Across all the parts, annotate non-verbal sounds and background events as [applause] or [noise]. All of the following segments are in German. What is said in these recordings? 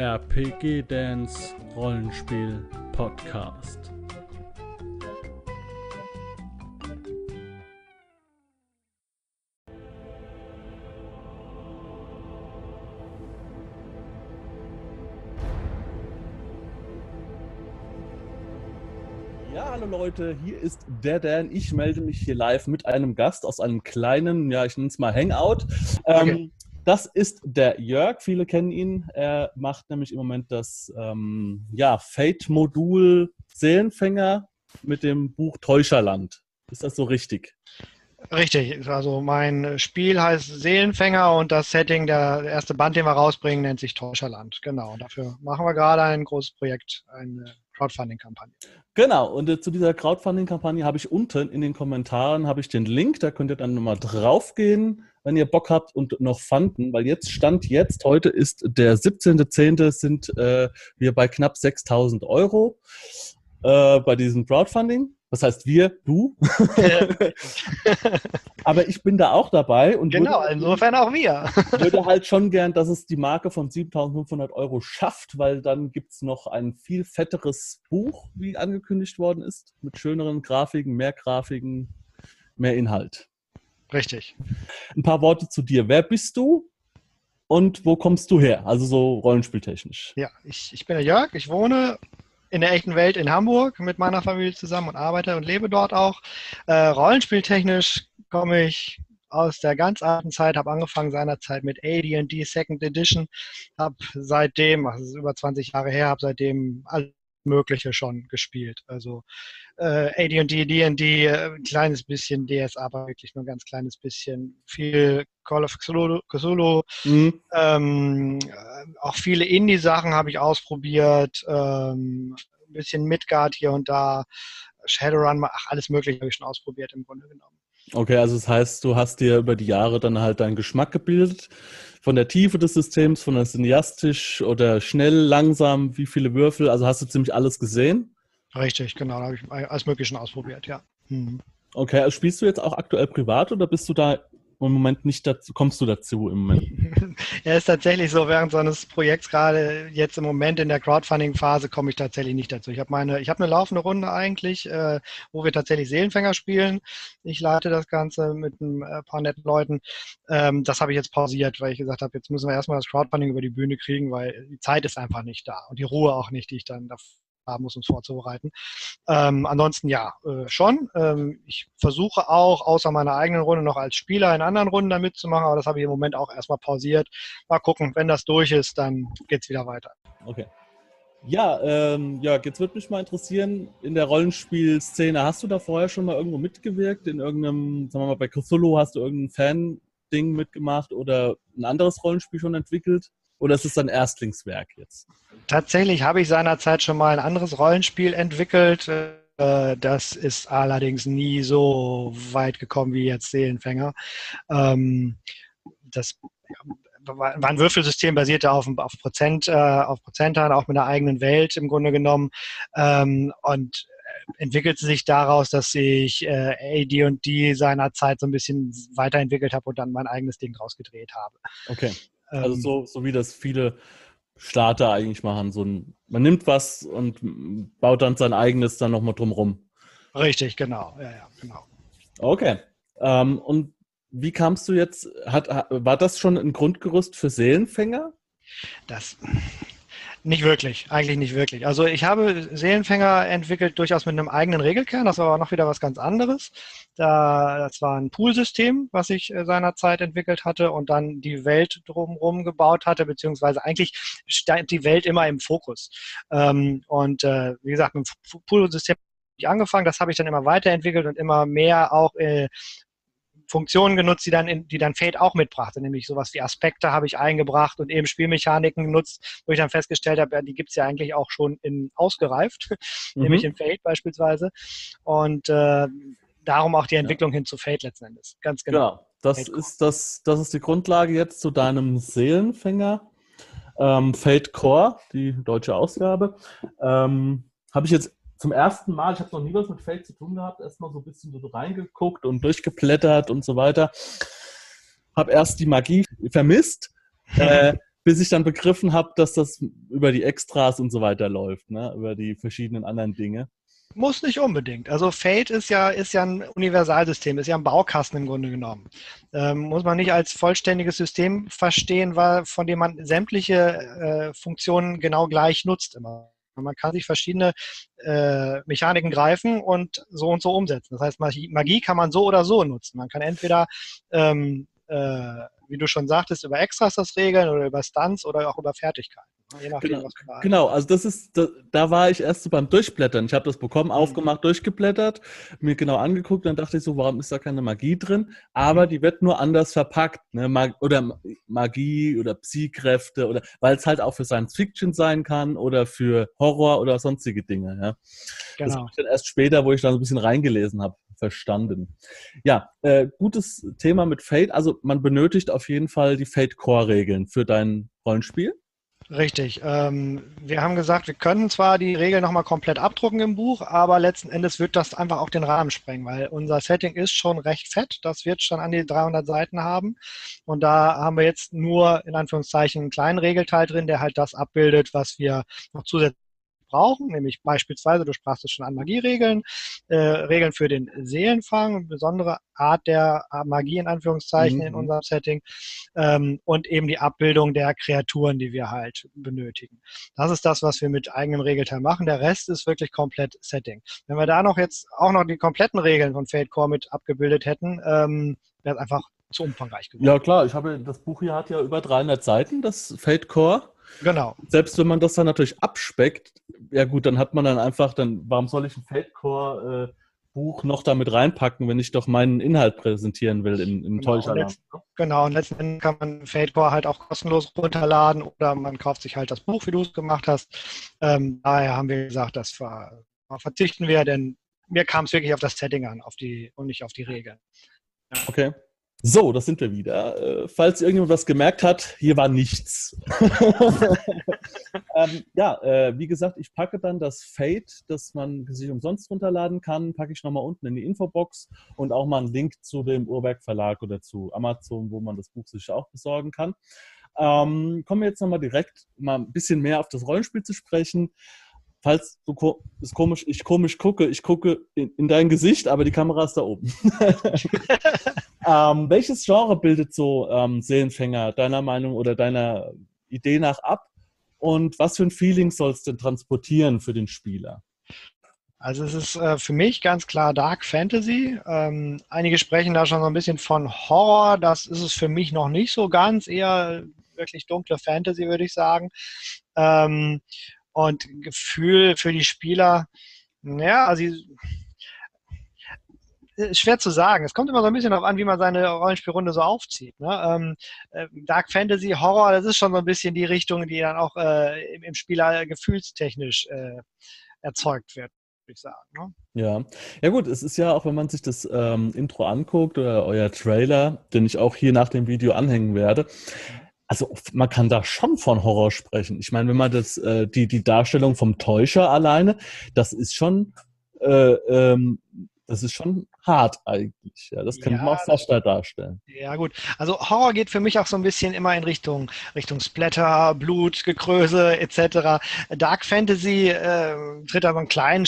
RPG Dance Rollenspiel Podcast. Ja, hallo Leute, hier ist der Dan. Ich melde mich hier live mit einem Gast aus einem kleinen, ja, ich nenne es mal Hangout. Ähm, Das ist der Jörg, viele kennen ihn. Er macht nämlich im Moment das ähm, ja, Fate-Modul Seelenfänger mit dem Buch Täuscherland. Ist das so richtig? Richtig, also mein Spiel heißt Seelenfänger und das Setting, der erste Band, den wir rausbringen, nennt sich Täuscherland. Genau, dafür machen wir gerade ein großes Projekt, eine Crowdfunding-Kampagne. Genau, und äh, zu dieser Crowdfunding-Kampagne habe ich unten in den Kommentaren habe ich den Link, da könnt ihr dann nochmal draufgehen, wenn ihr Bock habt und noch fanden, weil jetzt stand jetzt, heute ist der 17.10., sind äh, wir bei knapp 6.000 Euro äh, bei diesem Crowdfunding. Das heißt wir, du. [laughs] Aber ich bin da auch dabei und genau, würde, insofern auch wir. [laughs] würde halt schon gern, dass es die Marke von 7.500 Euro schafft, weil dann gibt es noch ein viel fetteres Buch, wie angekündigt worden ist, mit schöneren Grafiken, mehr Grafiken, mehr Inhalt. Richtig. Ein paar Worte zu dir. Wer bist du und wo kommst du her? Also so rollenspieltechnisch. Ja, ich, ich bin der Jörg, ich wohne in der echten Welt in Hamburg mit meiner Familie zusammen und arbeite und lebe dort auch. Äh, rollenspieltechnisch komme ich aus der ganz alten Zeit, habe angefangen seinerzeit mit AD&D Second Edition, habe seitdem, also über 20 Jahre her, habe seitdem alles Mögliche schon gespielt. Also äh, AD&D, D&D, äh, ein kleines bisschen DS, aber wirklich nur ein ganz kleines bisschen. Viel Call of Cthulhu, Cthulhu Mhm. ähm, äh, auch viele Indie-Sachen habe ich ausprobiert. Ähm, ein bisschen Midgard hier und da. Shadowrun, ach, alles Mögliche habe ich schon ausprobiert im Grunde genommen. Okay, also das heißt, du hast dir über die Jahre dann halt deinen Geschmack gebildet. Von der Tiefe des Systems, von der cineastisch oder schnell, langsam, wie viele Würfel, also hast du ziemlich alles gesehen. Richtig, genau, da habe ich alles Mögliche ausprobiert, ja. Mhm. Okay, also spielst du jetzt auch aktuell privat oder bist du da im Moment nicht dazu, kommst du dazu im Moment? [laughs] Ja, ist tatsächlich so, während so eines Projekts gerade jetzt im Moment in der Crowdfunding-Phase komme ich tatsächlich nicht dazu. Ich habe meine, ich habe eine laufende Runde eigentlich, äh, wo wir tatsächlich Seelenfänger spielen. Ich leite das Ganze mit ein äh, paar netten Leuten. Ähm, das habe ich jetzt pausiert, weil ich gesagt habe, jetzt müssen wir erstmal das Crowdfunding über die Bühne kriegen, weil die Zeit ist einfach nicht da und die Ruhe auch nicht, die ich dann da haben muss, uns vorzubereiten. Ähm, ansonsten ja, äh, schon. Ähm, ich versuche auch, außer meiner eigenen Runde, noch als Spieler in anderen Runden da mitzumachen, aber das habe ich im Moment auch erstmal pausiert. Mal gucken, wenn das durch ist, dann geht es wieder weiter. Okay. Ja, ähm, Jörg, jetzt würde mich mal interessieren, in der Rollenspielszene, hast du da vorher schon mal irgendwo mitgewirkt? In irgendeinem, sagen wir mal, bei Cthulhu hast du irgendein Fan-Ding mitgemacht oder ein anderes Rollenspiel schon entwickelt? Oder ist es dein Erstlingswerk jetzt? Tatsächlich habe ich seinerzeit schon mal ein anderes Rollenspiel entwickelt. Äh, Das ist allerdings nie so weit gekommen wie jetzt Seelenfänger. Ähm, Das war ein Würfelsystem, basierte auf, auf Prozent, äh, auf Prozentzahlen, auch mit einer eigenen Welt im Grunde genommen. Ähm, Und entwickelte sich daraus, dass ich äh, AD&D seinerzeit so ein bisschen weiterentwickelt habe und dann mein eigenes Ding draus gedreht habe. Okay. Also Ähm, so, so wie das viele Starter eigentlich machen. So ein, man nimmt was und baut dann sein eigenes dann nochmal drumrum. Richtig, genau. Ja, ja, genau. Okay. Ähm, und wie kamst du jetzt, hat, ha- war das schon ein Grundgerüst für Seelenfänger? Das nicht wirklich, eigentlich nicht wirklich. Also ich habe Seelenfänger entwickelt durchaus mit einem eigenen Regelkern, das war aber noch wieder was ganz anderes. Da, das war ein Poolsystem, was ich äh, seinerzeit entwickelt hatte und dann die Welt drumherum gebaut hatte, beziehungsweise eigentlich stand die Welt immer im Fokus. Ähm, und äh, wie gesagt, mit dem Poolsystem habe ich angefangen, das habe ich dann immer weiterentwickelt und immer mehr auch äh, Funktionen genutzt, die dann, in, die dann Fate auch mitbrachte, nämlich sowas wie Aspekte habe ich eingebracht und eben Spielmechaniken genutzt, wo ich dann festgestellt habe, ja, die gibt es ja eigentlich auch schon in ausgereift, [laughs] Mhm. nämlich in Fate beispielsweise. Und äh, darum auch die Entwicklung hin zu Fate letzten Endes. Ganz genau. Genau. Das ist, das, das ist die Grundlage jetzt zu deinem Seelenfänger. Ähm, Fate Core, die deutsche Ausgabe. Ähm, habe ich jetzt zum ersten Mal, ich habe noch nie was mit Fate zu tun gehabt, erstmal so ein bisschen so reingeguckt und durchgeblättert und so weiter. Habe erst die Magie vermisst, [laughs] äh, bis ich dann begriffen habe, dass das über die Extras und so weiter läuft, ne? über die verschiedenen anderen Dinge. Muss nicht unbedingt. Also Fate ist ja, ist ja ein Universalsystem, ist ja ein Baukasten im Grunde genommen. Ähm, muss man nicht als vollständiges System verstehen, weil, von dem man sämtliche äh, Funktionen genau gleich nutzt immer. Man kann sich verschiedene äh, Mechaniken greifen und so und so umsetzen. Das heißt, Magie, kann man so oder so nutzen. Man kann entweder ähm, äh, wie du schon sagtest, über Extras das regeln oder über Stunts oder auch über Fertigkeiten. Je nachdem, genau, genau, also das ist, da, da, war ich erst so beim Durchblättern. Ich habe das bekommen, mhm. aufgemacht, durchgeblättert, mir genau angeguckt, dann dachte ich so, warum ist da keine Magie drin? Aber mhm. die wird nur anders verpackt, ne? Mag oder Magie oder Psykräfte oder weil es halt auch für Science Fiction sein kann oder für Horror oder sonstige Dinge. Ja? Genau. Das habe ich dann erst später, wo ich dann so ein bisschen reingelesen habe, verstanden. Ja, äh, gutes Thema mit Fate. Also man benötigt auf jeden Fall die Fate-Core-Regeln für dein Rollenspiel. Richtig. Ähm, wir haben gesagt, wir können zwar die Regeln nochmal komplett abdrucken im Buch, aber letzten Endes wird das einfach auch den Rahmen sprengen, weil unser Setting ist schon recht fett. Das wird schon an die 300 Seiten haben. Und da haben wir jetzt nur in Anführungszeichen einen kleinen Regelteil drin, der halt das abbildet, was wir noch zusätzlich brauchen, nämlich beispielsweise, du sprachst es schon an Magieregeln, äh, Regeln für den Seelenfang, eine besondere Art der Magie in Anführungszeichen mhm. in unserem Setting ähm, und eben die Abbildung der Kreaturen, die wir halt benötigen. Das ist das, was wir mit eigenem Regelteil machen. Der Rest ist wirklich komplett Setting. Wenn wir da noch jetzt auch noch die kompletten Regeln von Fate Core mit abgebildet hätten, ähm, wäre es einfach zu umfangreich geworden. Ja klar, ich habe das Buch hier hat ja über 300 Seiten, das Fate Core. Genau. Selbst wenn man das dann natürlich abspeckt, ja gut, dann hat man dann einfach, dann, warum soll ich ein Feldcore äh, Buch noch damit reinpacken, wenn ich doch meinen Inhalt präsentieren will im, im genau, und genau, und letzten Endes kann man Fadecore halt auch kostenlos runterladen oder man kauft sich halt das Buch, wie du es gemacht hast. Ähm, daher haben wir gesagt, das ver verzichten wir, denn mir kam es wirklich auf das Setting an auf die, und nicht auf die Regeln. Ja. Okay. So, das sind wir wieder. Äh, falls irgendjemand was gemerkt hat, hier war nichts. [laughs] ähm, ja, äh, wie gesagt, ich packe dann das Fate, das man sich umsonst runterladen kann, packe ich nochmal unten in die Infobox und auch mal einen Link zu dem Urwerk Verlag oder zu Amazon, wo man das Buch sich auch besorgen kann. Ähm, kommen wir jetzt nochmal direkt mal ein bisschen mehr auf das Rollenspiel zu sprechen falls du ko ist komisch, ich komisch gucke, ich gucke in, in, dein Gesicht, aber die Kamera ist da oben. [laughs] ähm, welches Genre bildet so ähm, Seelenfänger deiner Meinung oder deiner Idee nach ab? Und was für ein Feeling soll es denn transportieren für den Spieler? Also es ist äh, für mich ganz klar Dark Fantasy. Ähm, einige sprechen da schon so ein bisschen von Horror. Das ist es für mich noch nicht so ganz. Eher wirklich dunkle Fantasy, würde ich sagen. Ähm, und Gefühl für die Spieler, ja, also schwer zu sagen. Es kommt immer so ein bisschen darauf an, wie man seine Rollenspielrunde so aufzieht. Ne? Ähm, äh, Dark Fantasy, Horror, das ist schon so ein bisschen die Richtung, die dann auch äh, im, Spieler gefühlstechnisch äh, erzeugt wird. Ich sagen, ne? Ja, ja gut, es ist ja auch, wenn man sich das ähm, Intro anguckt oder euer Trailer, den ich auch hier nach dem Video anhängen werde, also man kann da schon von Horror sprechen. Ich meine, wenn man das, äh, die, die Darstellung vom Täuscher alleine, das ist schon, äh, ähm, das ist schon hart eigentlich. Ja, das kann ja, man auch fast da darstellen. Ja, gut. Also Horror geht für mich auch so ein bisschen immer in Richtung, Richtung Splatter, Blut, Gekröse etc. Dark Fantasy äh, tritt aber einen kleinen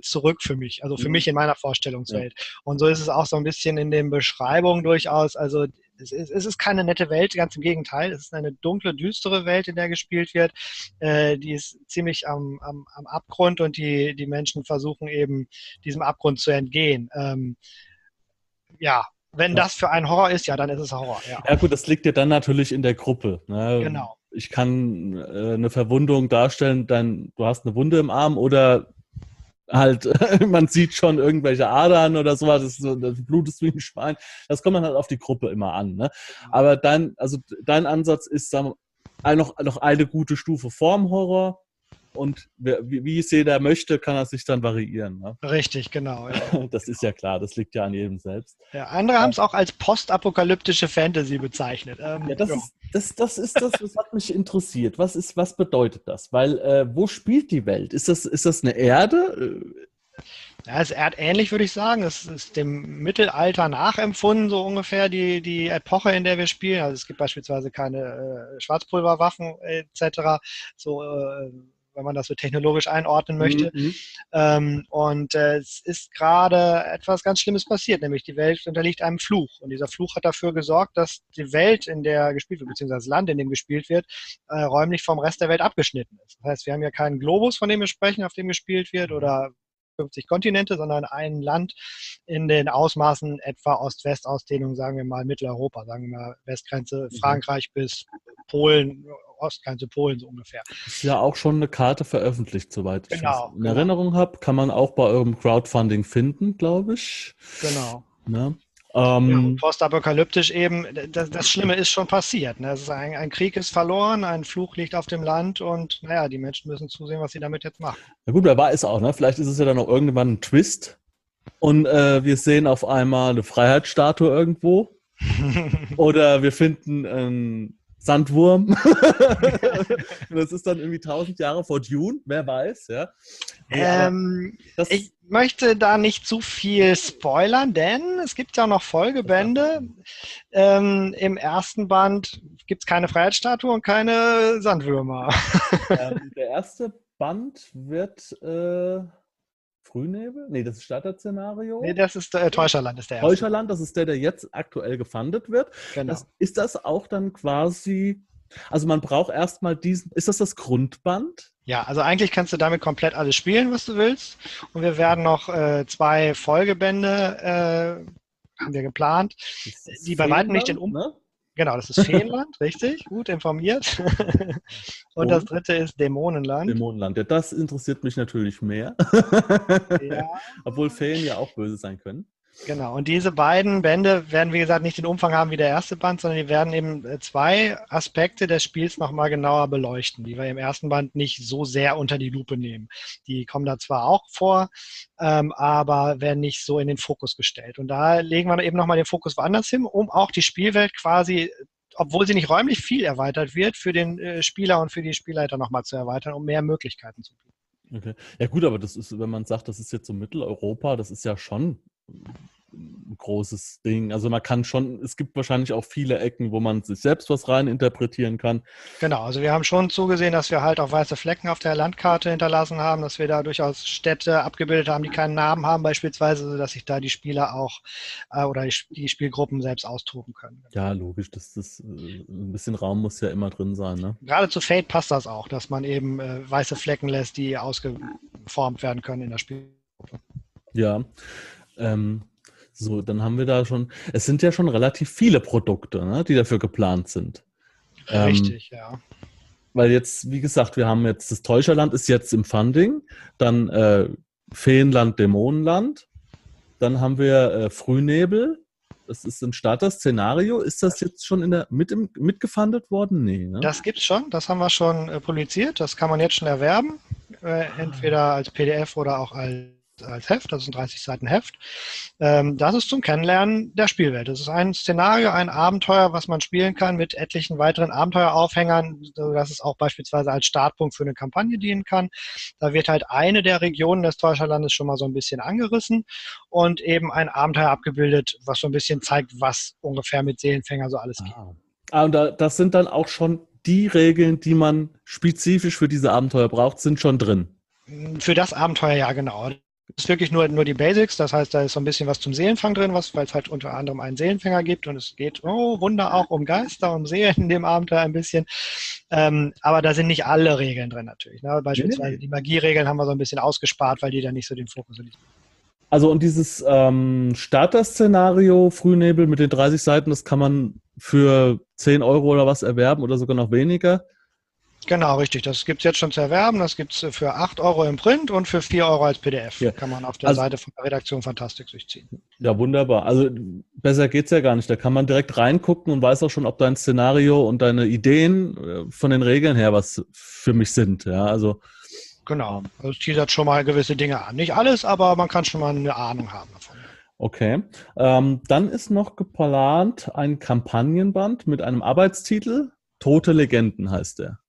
zurück für mich, also für mhm. mich in meiner Vorstellungswelt. Ja. Und so ist es auch so ein bisschen in den Beschreibungen durchaus. Also es ist, es ist keine nette Welt, ganz im Gegenteil. Es ist eine dunkle, düstere Welt, in der gespielt wird. Äh, die ist ziemlich am, am, am Abgrund und die, die Menschen versuchen eben diesem Abgrund zu entgehen. Ähm, ja, wenn das für einen Horror ist, ja, dann ist es Horror. Ja, ja gut, das liegt ja dann natürlich in der Gruppe. Ne? Genau. Ich kann äh, eine Verwundung darstellen, dann du hast eine Wunde im Arm oder halt, [laughs] man sieht schon irgendwelche Adern oder sowas, das, das Blut ist wie ein Schwein. Das kommt man halt auf die Gruppe immer an. Ne? Aber dein, also dein Ansatz ist wir, noch, noch eine gute Stufe vorm Horror und wie, es jeder möchte, kann er sich dann variieren. Ne? Richtig, genau. Ja. [laughs] Das ist ja klar, das liegt ja an jedem selbst. Ja, andere haben es auch als postapokalyptische Fantasy bezeichnet. Ähm, ja, das, ja. Ist, das, das ist das, was hat mich interessiert. Was, ist, was bedeutet das? Weil, äh, wo spielt die Welt? Ist das, ist das eine Erde? Ja, es ist erdähnlich, würde ich sagen. Es ist dem Mittelalter nachempfunden, so ungefähr die, die Epoche, in der wir spielen. Also es gibt beispielsweise keine äh, Schwarzpulverwaffen etc. So äh, wenn man das so technologisch einordnen möchte. Mhm. Ähm, und äh, es ist gerade etwas ganz Schlimmes passiert, nämlich die Welt unterliegt einem Fluch. Und dieser Fluch hat dafür gesorgt, dass die Welt, in der gespielt wird, beziehungsweise das Land, in dem gespielt wird, äh, räumlich vom Rest der Welt abgeschnitten ist. Das heißt, wir haben ja keinen Globus, von dem wir sprechen, auf dem gespielt wird, oder 50 Kontinente, sondern ein Land in den Ausmaßen etwa Ost-West-Ausdehnung, sagen wir mal Mitteleuropa, sagen wir mal Westgrenze mhm. Frankreich bis Polen, Ostkante Polen so ungefähr. Ist ja auch schon eine Karte veröffentlicht, soweit ich genau, in genau. Erinnerung habe. Kann man auch bei eurem Crowdfunding finden, glaube ich. Genau. Ne? Ähm, ja, postapokalyptisch eben, das, das, Schlimme ist schon passiert. Ne? Ist ein, ein, Krieg ist verloren, ein Fluch liegt auf dem Land und naja, die Menschen müssen zusehen, was sie damit jetzt machen. Na gut, wer weiß auch, ne? Vielleicht ist es ja dann auch irgendwann ein Twist und äh, wir sehen auf einmal eine Freiheitsstatue irgendwo. [laughs] Oder wir finden ein Sandwurm. [laughs] das ist dann irgendwie tausend Jahre vor Dune, wer weiß, ja. Ähm, ich möchte da nicht zu viel spoilern, denn es gibt ja noch Folgebände. Ähm, Im ersten Band gibt es keine Freiheitsstatue und keine Sandwürmer. Ähm, der erste Band wird äh, Frühnebel? Nee, das ist Starter-Szenario. Nee, das ist äh, Täuscherland, ist der erste. Täuscherland, das ist der, der jetzt aktuell gefundet wird. Genau. Das, ist das auch dann quasi, also man braucht erstmal diesen, ist das das Grundband? Ja, also eigentlich kannst du damit komplett alles spielen, was du willst. Und wir werden noch äh, zwei Folgebände, äh, haben wir geplant, die bei weitem nicht den Um... Ne? Genau, das ist [laughs] Feenland, richtig, gut informiert. Und, [laughs] Und, das dritte ist Dämonenland. Dämonenland, ja, das interessiert mich natürlich mehr. Ja. [laughs] Obwohl Feen ja auch böse sein können. Genau, und diese beiden Bände werden, wie gesagt, nicht den Umfang haben wie der erste Band, sondern die werden eben äh, zwei Aspekte des Spiels nochmal genauer beleuchten, die wir im ersten Band nicht so sehr unter die Lupe nehmen. Die kommen da zwar auch vor, ähm, aber werden nicht so in den Fokus gestellt. Und da legen wir eben nochmal den Fokus woanders hin, um auch die Spielwelt quasi obwohl sie nicht räumlich viel erweitert wird, für den äh, Spieler und für die Spielleiter nochmal zu erweitern, um mehr Möglichkeiten zu bieten. Okay. Ja gut, aber das ist, wenn man sagt, das ist jetzt so Mitteleuropa, das ist ja schon ein großes Ding. Also man kann schon, es gibt wahrscheinlich auch viele Ecken, wo man sich selbst was rein interpretieren kann. Genau, also wir haben schon zugesehen, dass wir halt auch weiße Flecken auf der Landkarte hinterlassen haben, dass wir da durchaus Städte abgebildet haben, die keinen Namen haben, beispielsweise, sodass sich da die Spieler auch äh, oder die, die, Spielgruppen selbst austoben können. Ja, logisch, das, das, äh, ein bisschen Raum muss ja immer drin sein. Ne? Gerade zu Fate passt das auch, dass man eben äh, weiße Flecken lässt, die ausgeformt werden können in der Spielgruppe. Ja. Ähm, so, dann haben wir da schon, es sind ja schon relativ viele Produkte, ne, die dafür geplant sind. Ähm, Richtig, ähm, ja. Weil jetzt, wie gesagt, wir haben jetzt, das Täuscherland ist jetzt im Funding, dann äh, Feenland, Dämonenland, dann haben wir äh, Frühnebel, das ist ein Starter-Szenario. Ist das jetzt schon in der, mit im, mitgefundet worden? Nee, ne? Das es schon, das haben wir schon äh, publiziert, das kann man jetzt schon erwerben, äh, entweder als PDF oder auch als als Heft, das ist ein 30 Seiten Heft. Ähm, das ist zum Kennenlernen der Spielwelt. Das ist ein Szenario, ein Abenteuer, was man spielen kann mit etlichen weiteren Abenteueraufhängern, sodass es auch beispielsweise als Startpunkt für eine Kampagne dienen kann. Da wird halt eine der Regionen des Täuscherlandes schon mal so ein bisschen angerissen und eben ein Abenteuer abgebildet, was so ein bisschen zeigt, was ungefähr mit Seelenfänger so alles geht. Ah, ah und das sind dann auch schon die Regeln, die man spezifisch für diese Abenteuer braucht, sind schon drin. Für das Abenteuer ja, genau ist wirklich nur, nur die Basics, das heißt, da ist so ein bisschen was zum Seelenfang drin, was, weil es halt unter anderem einen Seelenfänger gibt und es geht, oh Wunder, auch um Geister, um Seelen in dem Abenteuer ein bisschen. Ähm, aber da sind nicht alle Regeln drin natürlich. Ne? Beispielsweise die Magieregeln haben wir so ein bisschen ausgespart, weil die da nicht so den Fokus haben. Also und dieses ähm, Starter-Szenario Frühnebel mit den 30 Seiten, das kann man für 10 Euro oder was erwerben oder sogar noch weniger. Genau, richtig. Das gibt es jetzt schon zu erwerben. Das gibt es für 8 Euro im Print und für 4 Euro als PDF. Ja. Kann man auf der also, Seite von der Redaktion Fantastik durchziehen. Ja, wunderbar. Also besser geht es ja gar nicht. Da kann man direkt reingucken und weiß auch schon, ob dein Szenario und deine Ideen äh, von den Regeln her was für mich sind. Ja, also. Genau. Also es teasert schon mal gewisse Dinge an. Nicht alles, aber man kann schon mal eine Ahnung haben davon. Okay. Ähm, dann ist noch geplant ein Kampagnenband mit einem Arbeitstitel. Tote Legenden heißt der.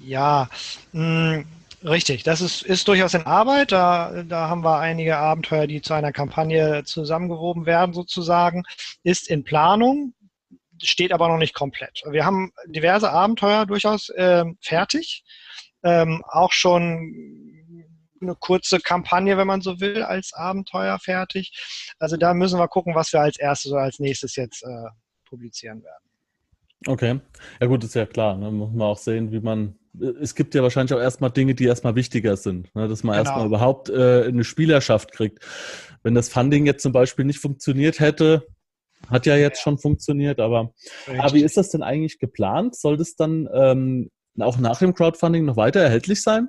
Ja, mh, hm, Richtig, das ist, ist durchaus in Arbeit. Da, da haben wir einige Abenteuer, die zu einer Kampagne zusammengewoben werden, sozusagen. Ist in Planung, steht aber noch nicht komplett. Wir haben diverse Abenteuer durchaus äh, fertig. Ähm, auch schon eine kurze Kampagne, wenn man so will, als Abenteuer fertig. Also da müssen wir gucken, was wir als erstes oder als nächstes jetzt äh, publizieren werden. Okay. Ja gut, ist ja klar. Ne? Muss man auch sehen, wie man. Es gibt ja wahrscheinlich auch erstmal Dinge, die erstmal wichtiger sind, ne? dass man genau. erstmal überhaupt äh, eine Spielerschaft kriegt. Wenn das Funding jetzt zum Beispiel nicht funktioniert hätte, hat ja jetzt ja. schon funktioniert, aber, aber wie ist das denn eigentlich geplant? Soll das dann ähm, auch nach dem Crowdfunding noch weiter erhältlich sein?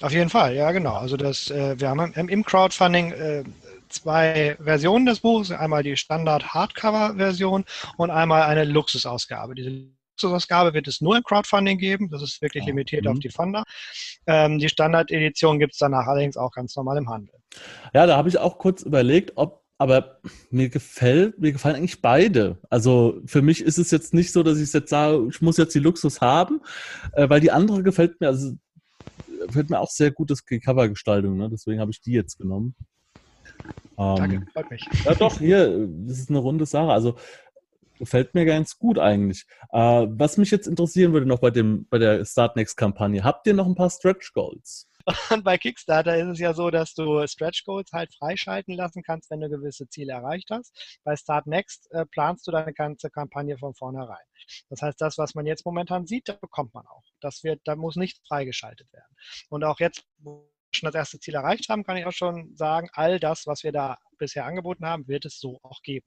Auf jeden Fall, ja genau. Also das, äh, wir haben im Crowdfunding äh, zwei Versionen des Buches, einmal die Standard-Hardcover-Version und einmal eine Luxusausgabe. Diese Luxusausgabe wird es nur im Crowdfunding geben, das ist wirklich ah, limitiert mhm. auf die Funder. Ähm, die Standard-Edition gibt es danach allerdings auch ganz normal im Handel. Ja, da habe ich auch kurz überlegt, ob aber mir gefällt, mir gefallen eigentlich beide. Also für mich ist es jetzt nicht so, dass ich jetzt sage, ich muss jetzt die Luxus haben, äh, weil die andere gefällt mir, also gefällt mir auch sehr gut das Covergestaltung, ne? deswegen habe ich die jetzt genommen. Danke, ähm, freut mich. Ja, doch, hier, das ist eine runde Sache. Also gefällt mir ganz gut eigentlich. Äh, was mich jetzt interessieren würde noch bei, dem, bei der Start Next-Kampagne, habt ihr noch ein paar Stretch Goals? Und [laughs] bei Kickstarter ist es ja so, dass du Stretch Goals halt freischalten lassen kannst, wenn du gewisse Ziele erreicht hast. Bei Start Next äh, planst du deine ganze Kampagne von vornherein. Das heißt, das, was man jetzt momentan sieht, das bekommt man auch. Das wird, da muss nicht freigeschaltet werden. Und auch jetzt, wo schon das erste Ziel erreicht haben, kann ich auch schon sagen, all das, was wir da bisher angeboten haben, wird es so auch geben.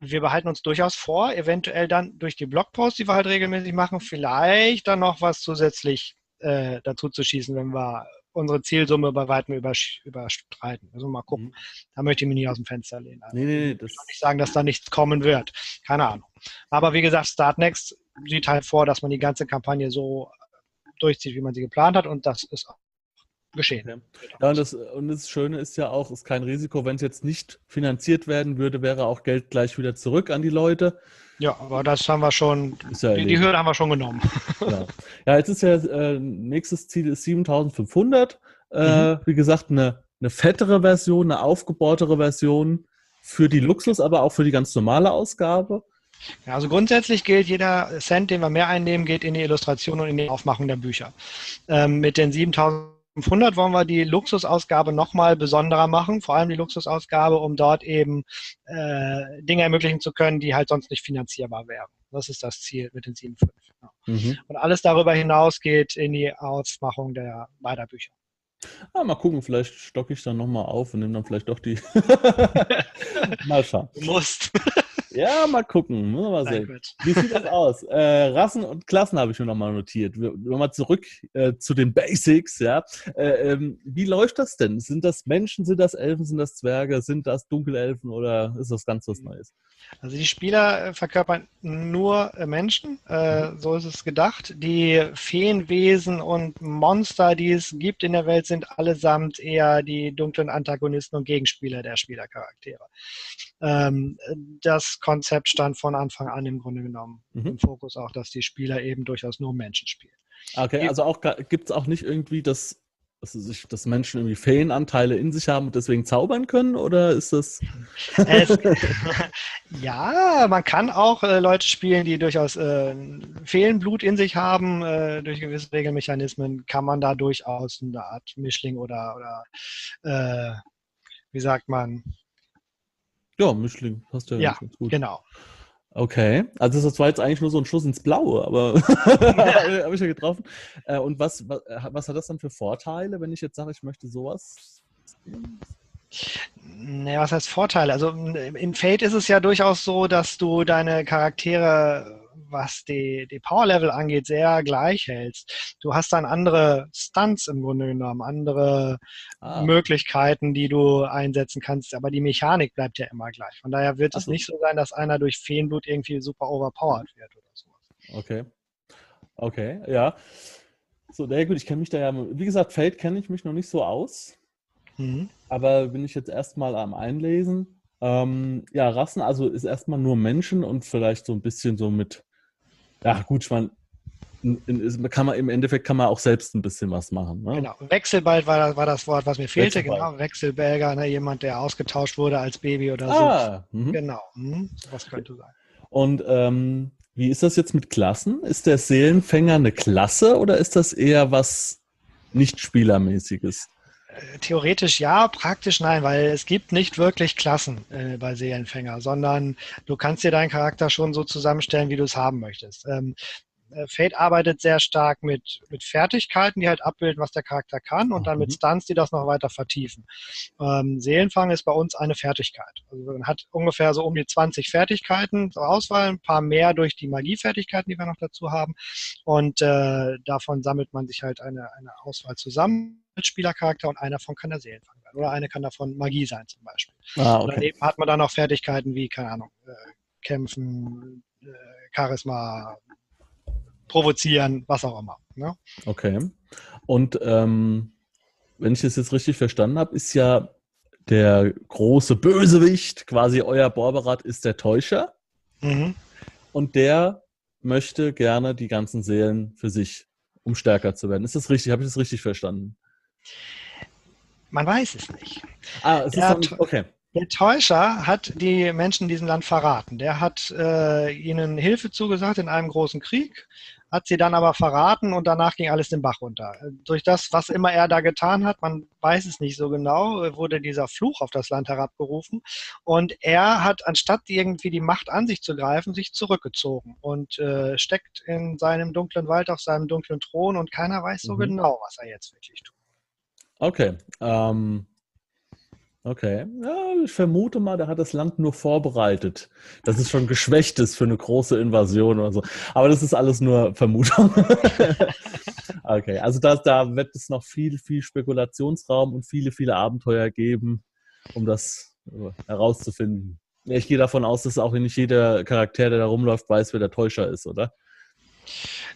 Wir behalten uns durchaus vor, eventuell dann durch die Blogposts, die wir halt regelmäßig machen, vielleicht dann noch was zusätzlich äh, dazu zu schießen, wenn wir unsere Zielsumme bei weitem überstreiten. Also mal gucken. Mhm. Da möchte ich mich nicht aus dem Fenster lehnen. Also nee, nee, das ich will nicht sagen, dass da nichts kommen wird. Keine Ahnung. Aber wie gesagt, Startnext sieht halt vor, dass man die ganze Kampagne so durchzieht, wie man sie geplant hat. Und das ist auch geschehen. Ja, und das, und das Schöne ist ja auch, es ist kein Risiko, wenn es jetzt nicht finanziert werden würde, wäre auch Geld gleich wieder zurück an die Leute. Ja, aber das haben wir schon, ja die, die Hürde haben wir schon genommen. Ja, ja jetzt ist ja, äh, nächstes Ziel ist 7500. Äh, mhm. Wie gesagt, eine, eine fettere Version, eine aufgebohrtere Version für die Luxus, aber auch für die ganz normale Ausgabe. Ja, also grundsätzlich gilt, jeder Cent, den wir mehr einnehmen, geht in die Illustration und in die Aufmachung der Bücher. Ähm, mit den 7000 500 wollen wir die Luxusausgabe nochmal besonderer machen, vor allem die Luxusausgabe, um dort eben äh, Dinge ermöglichen zu können, die halt sonst nicht finanzierbar wären. Das ist das Ziel mit den 7.5. Ja. Mhm. Und alles darüber hinaus geht in die Ausmachung der beider Bücher. Ah, mal gucken, vielleicht stocke ich dann nochmal auf und nehme dann vielleicht doch die. [laughs] [laughs] mal schauen. Du musst. Ja, mal gucken. Mal sehen. Wie sieht das aus? [laughs] Äh, Rassen und Klassen habe ich mir nochmal notiert. Wir, mal zurück äh, zu den Basics. Ja? Äh, ähm, wie läuft das denn? Sind das Menschen, sind das Elfen, sind das Zwerge, sind das Dunkelelfen oder ist das ganz was Neues? Also die Spieler äh, verkörpern nur äh, Menschen, äh, mhm. so ist es gedacht. Die Feenwesen und Monster, die es gibt in der Welt, sind allesamt eher die dunklen Antagonisten und Gegenspieler der Spielercharaktere. Ähm, das Konzept stand von Anfang an im Grunde genommen mhm. im Fokus auch, dass die Spieler eben durchaus nur Menschen spielen. Okay, also auch gibt es auch nicht irgendwie das dass, sich, dass Menschen irgendwie Feenanteile in sich haben und deswegen zaubern können? Oder ist das. [laughs] Es, [laughs] ja, man kann auch äh, Leute spielen, die durchaus äh, Feenblut in sich haben. Äh, durch gewisse Regelmechanismen kann man da durchaus eine Art Mischling oder, oder äh, wie sagt man? Ja, Mischling, passt ja, ja ganz gut. Genau. Okay, also das war jetzt eigentlich nur so ein Schuss ins Blaue, aber [laughs] [laughs] habe ich ja getroffen. Äh, und was, was, was, hat das dann für Vorteile, wenn ich jetzt sage, ich möchte sowas? Naja, was heißt Vorteile? Also in Fate ist es ja durchaus so, dass du deine Charaktere was die, die Power-Level angeht, sehr gleich hältst. Du hast dann andere Stunts im Grunde genommen, andere ah. Möglichkeiten, die du einsetzen kannst, aber die Mechanik bleibt ja immer gleich. Von daher wird Ach es nicht so sein, dass einer durch Feenblut irgendwie super overpowered wird oder sowas. Okay. Okay, ja. So, na gut, ich kenne mich da ja, wie gesagt, Fate kenne ich mich noch nicht so aus. Mhm. Aber bin ich jetzt erstmal am Einlesen. Ähm, ja, Rassen, also ist erstmal nur Menschen und vielleicht so ein bisschen so mit ja, gut, ich meine, kann man im Endeffekt kann man auch selbst ein bisschen was machen. Ne? Genau. Wechselbald war, war das Wort, was mir fehlte. Wechselbalg. Genau. Wechselbälger, ne? jemand, der ausgetauscht wurde als Baby oder so. Ah, mhm. Genau. Mhm. Was könnte sein. Und ähm, wie ist das jetzt mit Klassen? Ist der Seelenfänger eine Klasse oder ist das eher was nicht spielermäßiges? Äh, Theoretisch ja, praktisch nein, weil es gibt nicht wirklich Klassen äh, bei Seelenfänger, sondern du kannst dir deinen Charakter schon so zusammenstellen, wie du es haben möchtest. Ähm, äh, Fate arbeitet sehr stark mit, mit Fertigkeiten, die halt abbilden, was der Charakter kann und dann mit Mhm. Stunts, die das noch weiter vertiefen. Ähm, Seelenfang ist bei uns eine Fertigkeit. Also man hat ungefähr so um die 20 Fertigkeiten zur Auswahl, ein paar mehr durch die Magiefertigkeiten, die wir noch dazu haben. Und äh, davon sammelt man sich halt eine, eine Auswahl zusammen als Spielercharakter und einer davon kann der Seelenfang sein. Oder eine kann davon Magie sein zum Beispiel. Ah, Und okay. Daneben hat man dann noch Fertigkeiten wie, keine Ahnung, äh, kämpfen, äh, Charisma, provozieren, was auch immer. Ne? Okay. Und ähm, wenn ich das jetzt richtig verstanden habe, ist ja der große Bösewicht, quasi euer Borberat, ist der Täuscher. Mhm. Und der möchte gerne die ganzen Seelen für sich, um stärker zu werden. Ist das richtig? Habe ich das richtig verstanden? Man weiß es nicht. Ah, es ist Ja, noch nicht, okay. Der Täuscher hat die Menschen in diesem Land verraten. Der hat äh, ihnen Hilfe zugesagt in einem großen Krieg, hat sie dann aber verraten und danach ging alles den Bach runter. Durch das, was immer er da getan hat, man weiß es nicht so genau, wurde dieser Fluch auf das Land herabgerufen und er hat, anstatt irgendwie die Macht an sich zu greifen, sich zurückgezogen und äh, steckt in seinem dunklen Wald auf seinem dunklen Thron und keiner weiß so Mhm. genau, was er jetzt wirklich tut. Okay. Ähm, okay. Ja, ich vermute mal, der hat das Land nur vorbereitet. Dass es schon geschwächt ist für eine große Invasion oder so. Aber das ist alles nur Vermutung. [laughs] okay, also da, da wird es noch viel, viel Spekulationsraum und viele, viele Abenteuer geben, um das äh, herauszufinden. Ich gehe davon aus, dass auch nicht jeder Charakter, der da rumläuft, weiß, wer der Täuscher ist, oder?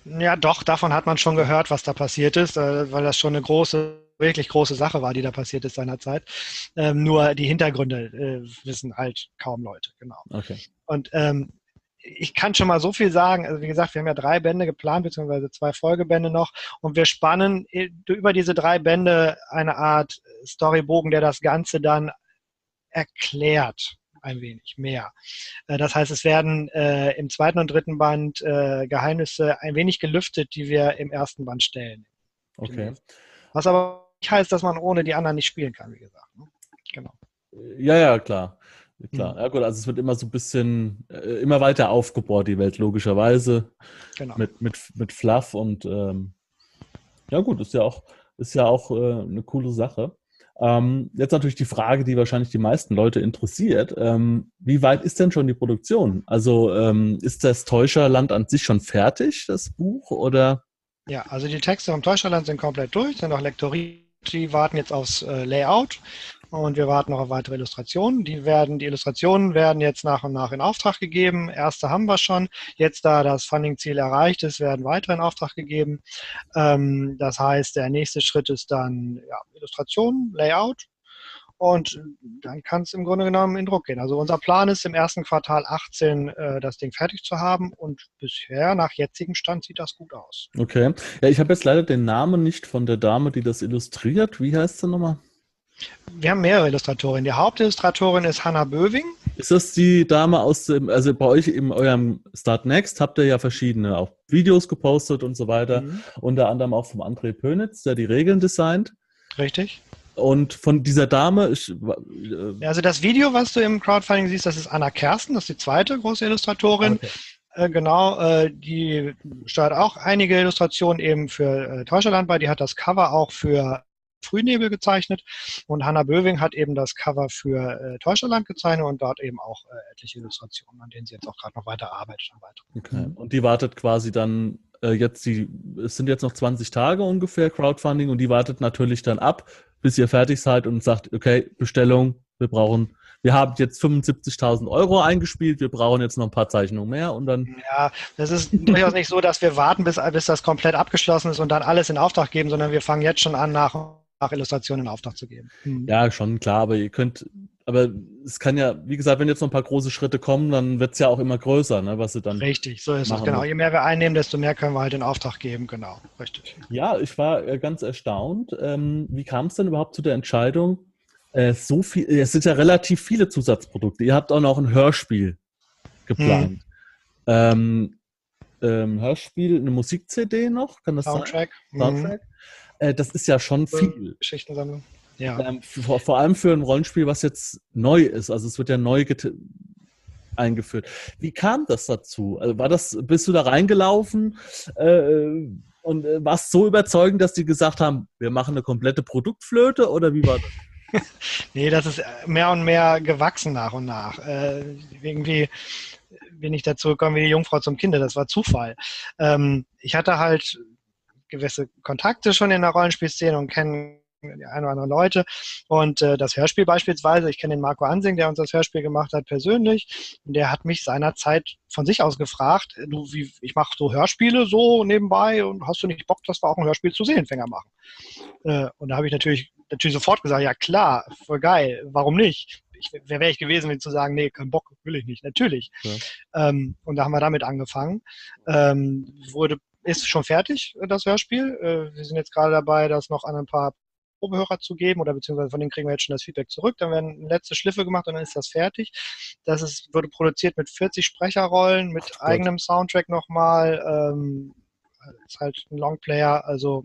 Ja, doch, davon hat man schon gehört, was da passiert ist, äh, weil das schon eine große, wirklich große Sache war, die da passiert ist seinerzeit. Ähm, nur die Hintergründe äh, wissen halt kaum Leute, genau. Okay. Und ähm, ich kann schon mal so viel sagen. Also wie gesagt, wir haben ja drei Bände geplant, beziehungsweise zwei Folgebände noch. Und wir spannen i- über diese drei Bände eine Art Storybogen, der das Ganze dann erklärt ein wenig mehr. Äh, Das heißt, es werden äh, im zweiten und dritten Band äh, Geheimnisse ein wenig gelüftet, die wir im ersten Band stellen. Okay. Was aber heißt, dass man ohne die anderen nicht spielen kann, wie gesagt. ne? Genau. Ja, ja, klar. Klar. Mhm. Ja gut, also es wird immer so ein bisschen, äh, immer weiter aufgebohrt, die Welt, logischerweise. genau. Mit, mit, mit Fluff und ähm, ja gut, ist ja auch, ist ja auch äh, eine coole Sache. Ähm, jetzt natürlich die Frage, die wahrscheinlich die meisten Leute interessiert. Ähm, wie weit ist denn schon die Produktion? Also ähm, ist das Täuscherland an sich schon fertig, das Buch? Oder? Ja, also die Texte vom Täuscherland sind komplett durch, sind auch lektoriert. Die warten jetzt aufs äh, Layout und wir warten noch auf weitere Illustrationen. Die werden, die Illustrationen werden jetzt nach und nach in Auftrag gegeben. Erste haben wir schon. Jetzt, da das Funding-Ziel erreicht ist, werden weitere in Auftrag gegeben. Ähm, das heißt, der nächste Schritt ist dann ja, Illustration, Layout. Und dann kann es im Grunde genommen in Druck gehen. Also unser Plan ist im ersten Quartal 18 äh, das Ding fertig zu haben und bisher nach jetzigem Stand sieht das gut aus. Okay. Ja, ich habe jetzt leider den Namen nicht von der Dame, die das illustriert. Wie heißt sie nochmal? Wir haben mehrere Illustratorinnen. Die Hauptillustratorin ist Hanna Böwing. Ist das die Dame aus dem, also bei euch in eurem Start Next habt ihr ja verschiedene auch Videos gepostet und so weiter. Mhm. Unter anderem auch vom André Pönitz, der die Regeln designt. Richtig. Und von dieser Dame, ich, äh, Also das Video, was du im Crowdfunding siehst, das ist Anna Kersten, das ist die zweite große Illustratorin. okay. Äh, genau, äh, die steuert auch einige Illustrationen eben für äh, Täuscherland bei. Die hat das Cover auch für Frühnebel gezeichnet und Hanna Böwing hat eben das Cover für äh, Täuscherland gezeichnet und dort eben auch äh, etliche Illustrationen, an denen sie jetzt auch gerade noch weiter arbeitet. Okay. Und die wartet quasi dann jetzt, die, es sind jetzt noch 20 Tage ungefähr Crowdfunding und die wartet natürlich dann ab, bis ihr fertig seid und sagt, okay, Bestellung, wir brauchen, wir haben jetzt 75.000 Euro eingespielt, wir brauchen jetzt noch ein paar Zeichnungen mehr und dann, Ja, das ist durchaus nicht so, dass wir warten, bis, bis das komplett abgeschlossen ist und dann alles in Auftrag geben, sondern wir fangen jetzt schon an, nach, nach Illustrationen in Auftrag zu geben. Mhm. ja, schon klar, aber ihr könnt aber es kann ja, wie gesagt, wenn jetzt noch ein paar große Schritte kommen, dann wird es ja auch immer größer, ne, was sie dann. Richtig, so ist es, genau. Je mehr wir einnehmen, desto mehr können wir halt in Auftrag geben, genau, richtig. Ja, ich war äh, ganz erstaunt. Ähm, wie kam es denn überhaupt zu der Entscheidung, äh, so viel, es sind ja relativ viele Zusatzprodukte. Ihr habt auch noch ein Hörspiel geplant. Hm. Ähm, ähm, Hörspiel, eine Musik-CD noch, kann das Soundtrack. sein? Soundtrack. Mhm. Äh, das ist ja schon viel. Geschichtensammlung. Ja. Ähm, vor, vor, allem für ein Rollenspiel, was jetzt neu ist. Also es wird ja neu eingeführt. Wie kam das dazu? Also war das, bist du da reingelaufen äh, und äh, warst so überzeugend, dass die gesagt haben, wir machen eine komplette Produktflöte oder wie war das? [laughs] nee, das ist mehr und mehr gewachsen nach und nach. Äh, irgendwie bin ich dazu gekommen wie die Jungfrau zum Kinde. Das war Zufall. Ähm, ich hatte halt gewisse Kontakte schon in der Rollenspielszene und kenne die ein oder anderen Leute. Und äh, das Hörspiel beispielsweise, ich kenne den Marco Ansing, der uns das Hörspiel gemacht hat, persönlich. Und der hat mich seinerzeit von sich aus gefragt, du, wie, ich mache so Hörspiele so nebenbei und hast du nicht Bock, dass wir auch ein Hörspiel zu Seelenfänger machen? Äh, und da habe ich natürlich, natürlich sofort gesagt, ja klar, voll geil, warum nicht? Ich, wer wäre ich gewesen, wenn zu sagen, nee, kein Bock, will ich nicht. Natürlich. Ja. Ähm, und da haben wir damit angefangen. Ähm, wurde ist schon fertig, das Hörspiel. Äh, wir sind jetzt gerade dabei, das noch an ein paar Probehörer zu geben oder beziehungsweise von denen kriegen wir jetzt schon das Feedback zurück. Dann werden letzte Schliffe gemacht und dann ist das fertig. Das ist, wurde produziert mit 40 Sprecherrollen, mit Ach, eigenem Soundtrack nochmal. Ähm, ist halt ein Longplayer, also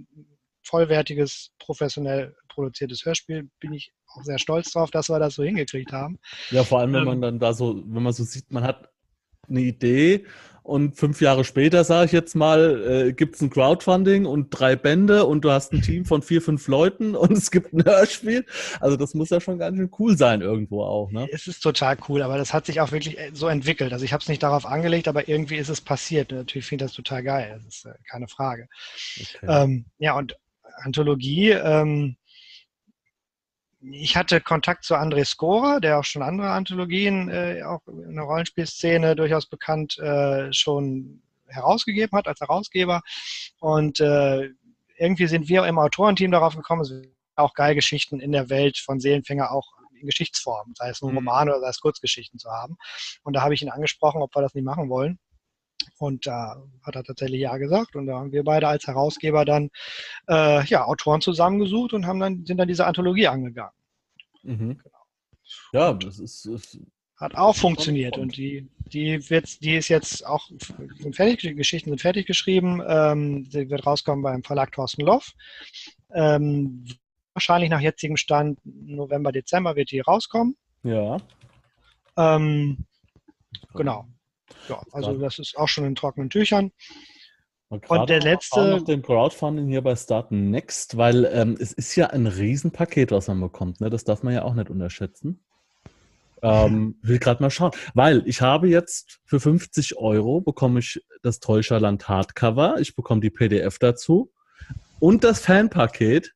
vollwertiges, professionell produziertes Hörspiel. Bin ich auch sehr stolz drauf, dass wir das so hingekriegt haben. Ja, vor allem, wenn ähm, man dann da so, wenn man so sieht, man hat eine Idee und fünf Jahre später, sage ich jetzt mal, äh, gibt es ein Crowdfunding und drei Bände und du hast ein [laughs] Team von vier, fünf Leuten [laughs] und es gibt ein Hörspiel. Also das muss ja schon ganz schön cool sein irgendwo auch. Ne? Es ist total cool, aber das hat sich auch wirklich äh, so entwickelt. Also ich habe es nicht darauf angelegt, aber irgendwie ist es passiert. Natürlich finde ich das total geil, das ist äh, keine Frage. Okay. Ähm, ja, und Anthologie, ähm, ich hatte Kontakt zu André Skora, der auch schon andere Anthologien, äh, auch in der Rollenspielszene durchaus bekannt, äh, schon herausgegeben hat als Herausgeber. Und äh, irgendwie sind wir im Autorenteam darauf gekommen, es auch geil Geschichten in der Welt von Seelenfänger auch in Geschichtsform, sei es nur mhm. Romane oder sei es Kurzgeschichten zu haben. Und da habe ich ihn angesprochen, ob wir das nicht machen wollen. Und da hat er tatsächlich ja gesagt. Und da haben wir beide als Herausgeber dann äh, ja, Autoren zusammengesucht und haben dann, sind dann diese Anthologie angegangen. Mhm. Genau. Ja, das ist, das hat auch funktioniert und die, die wird, die ist jetzt auch fertig, die Geschichten sind fertig geschrieben. Ähm, sie wird rauskommen beim Verlag Thorsten Loff. Ähm, wahrscheinlich nach jetzigem Stand November, Dezember wird die rauskommen. Ja. Ähm, genau. Ja, also das ist auch schon in trockenen Tüchern. Und der letzte. noch den Crowdfunding hier bei Start Next, weil ähm, es ist ja ein Riesenpaket, was man bekommt. Ne? Das darf man ja auch nicht unterschätzen. Ähm, will gerade mal schauen, weil ich habe jetzt für 50 Euro bekomme ich das Teuscherland Hardcover, ich bekomme die PDF dazu und das Fanpaket.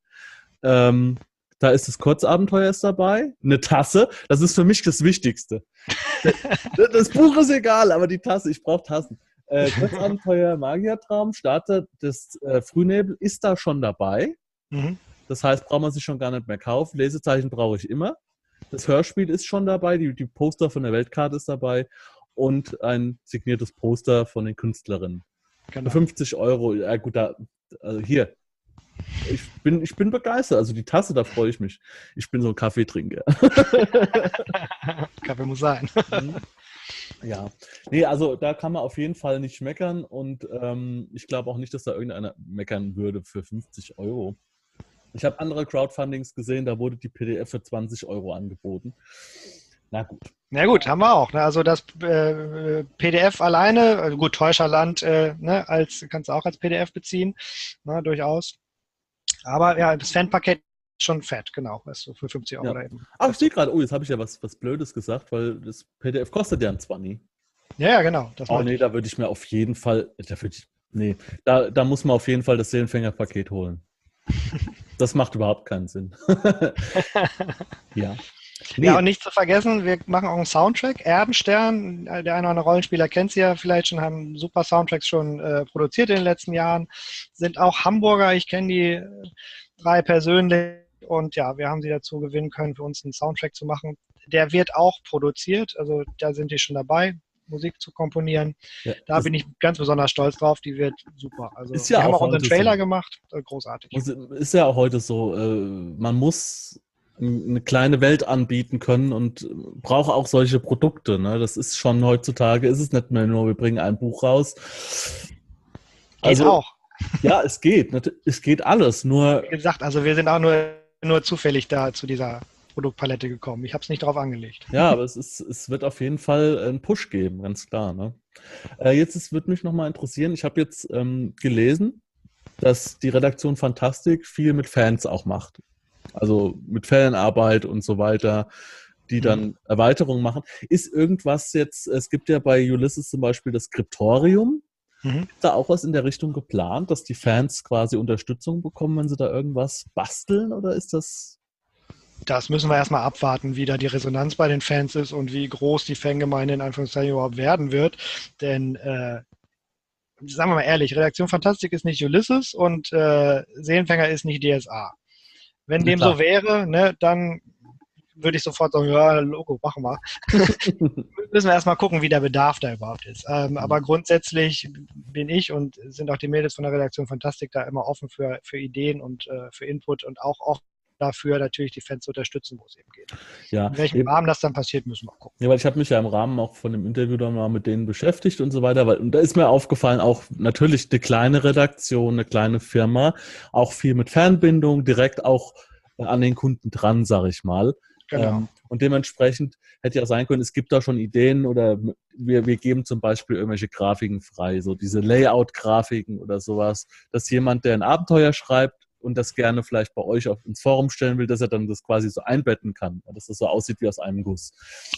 Ähm, da ist das Kurzabenteuer ist dabei, eine Tasse. Das ist für mich das Wichtigste. [laughs] das Buch ist egal, aber die Tasse, ich brauche Tassen. Äh, Kurzabenteuer Magiertraum, Starter des äh, Frühnebel ist da schon dabei. Mhm. Das heißt, braucht man sich schon gar nicht mehr kaufen. Lesezeichen brauche ich immer. Das Hörspiel ist schon dabei, die, die Poster von der Weltkarte ist dabei und ein signiertes Poster von den Künstlerinnen. Genau. Für 50 Euro, ja gut, da, also hier, ich bin, ich bin begeistert. Also die Tasse, da freue ich mich. Ich bin so ein Kaffeetrinker. [laughs] Kaffee muss sein. Mhm. Ja, nee, also da kann man auf jeden Fall nicht meckern und ähm, ich glaube auch nicht, dass da irgendeiner meckern würde für 50 Euro. Ich habe andere Crowdfundings gesehen, da wurde die PDF für 20 Euro angeboten. Na gut. Na gut, haben wir auch. Ne? Also das äh, PDF alleine, also gut, Täuscherland äh, ne, als, kannst du auch als PDF beziehen, ne, durchaus. Aber ja, das Fanpaket ist schon fett, genau, weißt du, für 50 Euro ja. eben. Ach, ich sehe gerade, oh, jetzt habe ich ja was, was Blödes gesagt, weil das PDF kostet ja ein 20. Ja, ja, genau. Das oh nee, ich. da würde ich mir auf jeden Fall, da würde ich, nee, da, da muss man auf jeden Fall das Seelenfänger-Paket holen. [laughs] das macht überhaupt keinen Sinn. [laughs] ja. Nee. Ja, und nicht zu vergessen, wir machen auch einen Soundtrack. Erdenstern, der eine oder andere Rollenspieler kennt sie ja vielleicht schon, haben super Soundtracks schon äh, produziert in den letzten Jahren. Sind auch Hamburger, ich kenne die äh, drei persönlich. Und ja, wir haben sie dazu gewinnen können, für uns einen Soundtrack zu machen. der wird auch produziert, also da sind die schon dabei. Musik zu komponieren. Ja, da bin ich ganz besonders stolz drauf. Die wird super. Also ist ja wir auch haben auch unseren Trailer so. gemacht. Äh, großartig. Ist ja auch heute so. Äh, man muss eine kleine Welt anbieten können und braucht auch solche Produkte. Ne? Das ist schon heutzutage, ist es nicht mehr nur, wir bringen ein Buch raus. Also, geht auch. Ja, es geht. Es geht alles. Nur. Wie gesagt, also wir sind auch nur, nur zufällig da zu dieser Produktpalette gekommen. Ich habe es nicht darauf angelegt. Ja, aber es, ist, es wird auf jeden Fall einen Push geben, ganz klar. Ne? Äh, jetzt würde mich nochmal interessieren, ich habe jetzt ähm, gelesen, dass die Redaktion Fantastik viel mit Fans auch macht. Also mit Fanarbeit und so weiter, die dann mhm. Erweiterungen machen. Ist irgendwas jetzt, es gibt ja bei Ulysses zum Beispiel das Skriptorium. Mhm. Ist da auch was in der Richtung geplant, dass die Fans quasi Unterstützung bekommen, wenn sie da irgendwas basteln? Oder ist das das müssen wir erstmal abwarten, wie da die Resonanz bei den Fans ist und wie groß die Fangemeinde in Anführungszeichen überhaupt werden wird. Denn äh, sagen wir mal ehrlich, Redaktion Fantastik ist nicht Ulysses und äh, Seelenfänger ist nicht DSA. Wenn dem so wäre, ne, dann würde ich sofort sagen, ja, Logo, machen wir. [laughs] Müssen wir erstmal gucken, wie der Bedarf da überhaupt ist. Ähm, mhm. aber grundsätzlich bin ich und sind auch die Mädels von der Redaktion Fantastik da immer offen für, für Ideen und äh, für Input und auch offen dafür natürlich die Fans zu unterstützen, wo es eben geht. Ja, In welchem eben, Rahmen das dann passiert, müssen wir gucken. Ja, weil ich habe mich ja im Rahmen auch von dem Interview dann mal mit denen beschäftigt und so weiter, weil und da ist mir aufgefallen, auch natürlich eine kleine Redaktion, eine kleine Firma, auch viel mit Fernbindung, direkt auch an den Kunden dran, sage ich mal. Genau. Ähm, und dementsprechend hätte ja sein können, es gibt da schon Ideen oder wir, wir geben zum Beispiel irgendwelche Grafiken frei, so diese Layout-Grafiken oder sowas, dass jemand, der ein Abenteuer schreibt, und das gerne vielleicht bei euch auf, ins Forum stellen will, dass er dann das quasi so einbetten kann, dass das so aussieht wie aus einem Guss.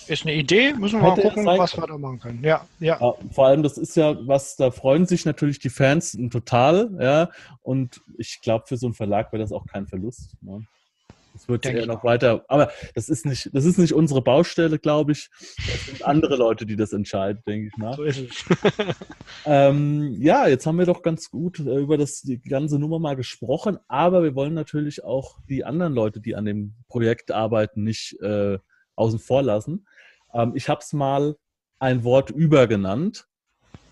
Ist eine Idee, müssen wir Hätte mal gucken, was wir da machen können. Ja, ja, ja. Vor allem, das ist ja was, da freuen sich natürlich die Fans total, ja. Und ich glaube, für so einen Verlag wäre das auch kein Verlust. Ne? Das wird ja noch weiter. Aber das ist nicht, das ist nicht unsere Baustelle, glaube ich. Das sind andere Leute, die das entscheiden, denke ich mal. So ist es. [laughs] ähm, ja, jetzt haben wir doch ganz gut äh, über das, die ganze Nummer mal gesprochen, aber wir wollen natürlich auch die anderen Leute, die an dem Projekt arbeiten, nicht äh, außen vor lassen. Ähm, ich habe es mal ein Wort über genannt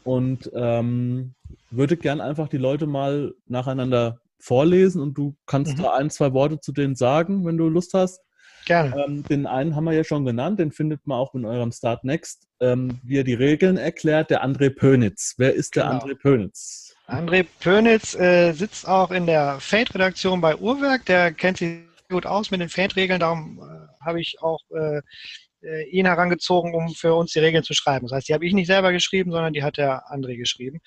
und ähm, würde gern einfach die Leute mal nacheinander vorlesen und du kannst mhm. da ein, zwei Worte zu denen sagen, wenn du Lust hast. Gerne. Ähm, den einen haben wir ja schon genannt, den findet man auch in eurem Start Next, ähm, wie er die Regeln erklärt, der André Pönitz. Wer ist genau. der André Pönitz? André Pönitz äh, sitzt auch in der Fate-Redaktion bei Uhrwerk, der kennt sich gut aus mit den Fate-Regeln, darum äh, habe ich auch äh, äh, ihn herangezogen, um für uns die Regeln zu schreiben. Das heißt, die habe ich nicht selber geschrieben, sondern die hat der André geschrieben,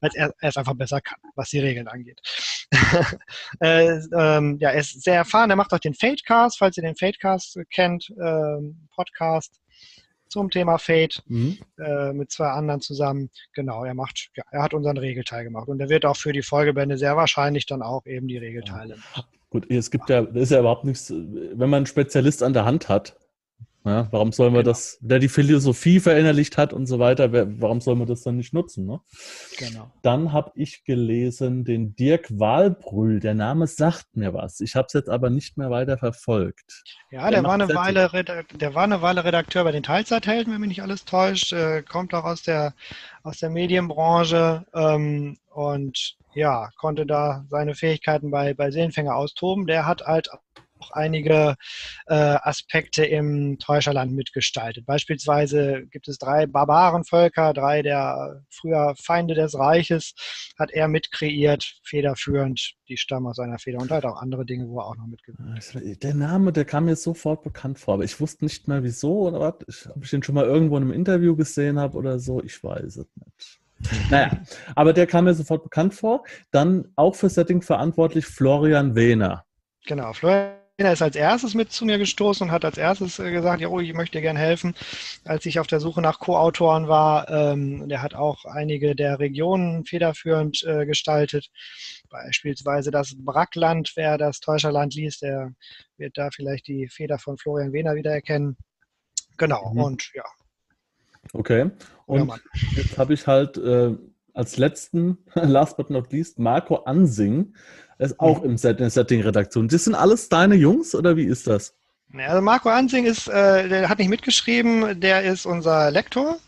weil er es einfach besser kann, was die Regeln angeht. [laughs] äh, ähm, ja, er ist sehr erfahren, er macht auch den Fadecast, falls ihr den Fadecast kennt, ähm, Podcast zum Thema Fate mhm. äh, mit zwei anderen zusammen. Genau, er macht, ja, er hat unseren Regelteil gemacht und er wird auch für die Folgebände sehr wahrscheinlich dann auch eben die Regelteile. Ja. Gut, es gibt ja, das ist ja überhaupt nichts, wenn man einen Spezialist an der Hand hat, ja, warum sollen wir genau. das, der die Philosophie verinnerlicht hat und so weiter, warum sollen wir das dann nicht nutzen? Ne? Genau. Dann habe ich gelesen den Dirk Wahlbrühl. Der Name sagt mir was. Ich habe es jetzt aber nicht mehr weiter verfolgt. Ja, der, der war, eine Weile, der war eine Weile Redakteur bei den Teilzeithelden, wenn mich nicht alles täuscht. Äh, kommt auch aus der, aus der Medienbranche ähm, und ja, konnte da seine Fähigkeiten bei, bei Seelenfänger austoben. Der hat halt auch einige äh, Aspekte im Täuscherland mitgestaltet. Beispielsweise gibt es drei Barbarenvölker, drei der früher Feinde des Reiches, hat er mitkreiert, federführend. Die stammen aus seiner Feder und halt auch andere Dinge, wo er auch noch mitgewirkt hat. Der Name, der kam mir sofort bekannt vor, aber ich wusste nicht mehr wieso oder was. Ob ich den schon mal irgendwo in einem Interview gesehen habe oder so, ich weiß es nicht. [laughs] Naja, aber der kam mir sofort bekannt vor. Dann auch für Setting verantwortlich Florian Wehner. Genau, Florian er ist als erstes mit zu mir gestoßen und hat als erstes äh, gesagt, ja, oh, ich möchte dir gerne helfen, als ich auf der Suche nach Co-Autoren war. Ähm, der hat auch einige der Regionen federführend äh, gestaltet. Beispielsweise das Brackland, wer das Täuscherland liest, der wird da vielleicht die Feder von Florian Wehner wiedererkennen. Genau, mhm. und ja. Okay, und ja, jetzt habe ich halt äh, als letzten, [laughs] last but not least, Marco Ansing ist auch mhm. im Set, in der Setting-Redaktion. Das sind alles deine Jungs oder wie ist das? Also Marco Ansing ist, äh, der hat nicht mitgeschrieben, der ist unser Lektor.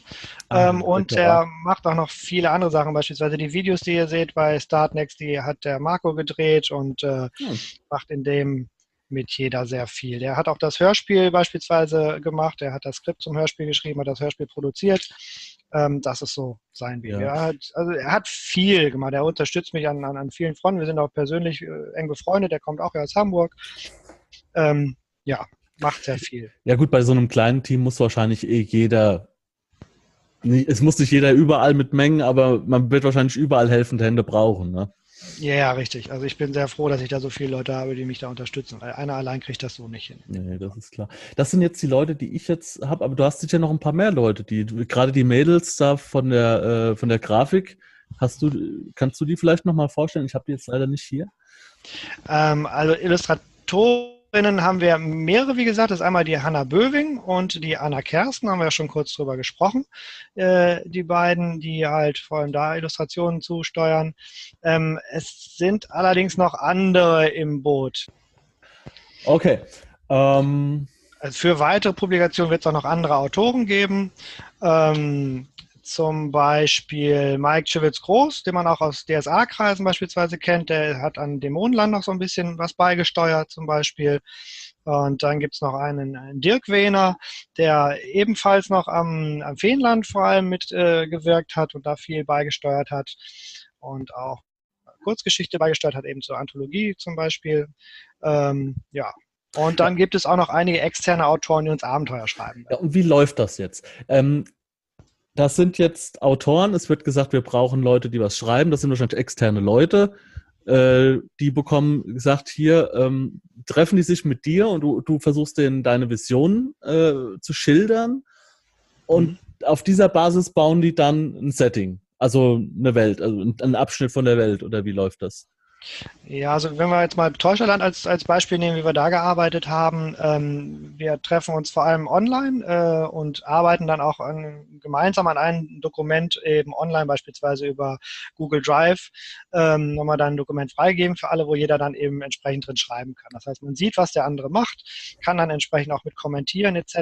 Ah, ähm, und er macht auch noch viele andere Sachen, beispielsweise die Videos, die ihr seht bei Startnext, die hat der Marco gedreht und äh, hm. macht in dem mit jeder sehr viel. Der hat auch das Hörspiel beispielsweise gemacht, er hat das Skript zum Hörspiel geschrieben, hat das Hörspiel produziert. Ähm, das ist so sein Weg. Ja. Er, hat, also er hat viel gemacht, er unterstützt mich an, an, an vielen Fronten. Wir sind auch persönlich äh, eng befreundet, der kommt auch aus Hamburg. Ähm, ja, macht sehr viel. Ja gut, bei so einem kleinen Team muss wahrscheinlich eh jeder es muss nicht jeder überall mitmengen, aber man wird wahrscheinlich überall helfende Hände brauchen. Ne? Ja, ja, richtig. Also ich bin sehr froh, dass ich da so viele Leute habe, die mich da unterstützen. Weil einer allein kriegt das so nicht hin. Nee, das ist klar. Das sind jetzt die Leute, die ich jetzt habe, aber du hast sicher noch ein paar mehr Leute, die gerade die Mädels da von der äh, von der Grafik. Hast du, kannst du die vielleicht nochmal vorstellen? Ich habe die jetzt leider nicht hier. Ähm, also Illustratoren Drinnen haben wir mehrere, wie gesagt. Das ist einmal die Hanna Böwing und die Anna Kersten, haben wir ja schon kurz drüber gesprochen. Äh, die beiden, die halt vor allem da Illustrationen zusteuern. Ähm, es sind allerdings noch andere im Boot. Okay. Ähm. Also für weitere Publikationen wird es auch noch andere Autoren geben. Ähm, zum Beispiel Mike Schewitz-Groß, den man auch aus DSA-Kreisen beispielsweise kennt. Der hat an Dämonenland noch so ein bisschen was beigesteuert zum Beispiel. Und dann gibt es noch einen, einen, Dirk Wehner, der ebenfalls noch am, am Feenland vor allem mitgewirkt äh, hat und da viel beigesteuert hat. Und auch Kurzgeschichte beigesteuert hat, eben zur Anthologie zum Beispiel. Ähm, ja, und dann gibt es auch noch einige externe Autoren, die uns Abenteuer schreiben. Ja, und wie läuft das jetzt? Ähm, das sind jetzt Autoren. Es wird gesagt, wir brauchen Leute, die was schreiben. Das sind wahrscheinlich externe Leute. Äh, die bekommen gesagt, hier ähm, treffen die sich mit dir und du, du versuchst denen deine Visionen äh, zu schildern. Und mhm. auf dieser Basis bauen die dann ein Setting, also eine Welt, also einen Abschnitt von der Welt. Oder wie läuft das? Ja, also wenn wir jetzt mal Täuscherland als, als Beispiel nehmen, wie wir da gearbeitet haben, ähm, wir treffen uns vor allem online äh, und arbeiten dann auch an, gemeinsam an einem Dokument eben online, beispielsweise über Google Drive, ähm, nochmal dann ein Dokument freigeben für alle, wo jeder dann eben entsprechend drin schreiben kann. Das heißt, man sieht, was der andere macht, kann dann entsprechend auch mit kommentieren etc.,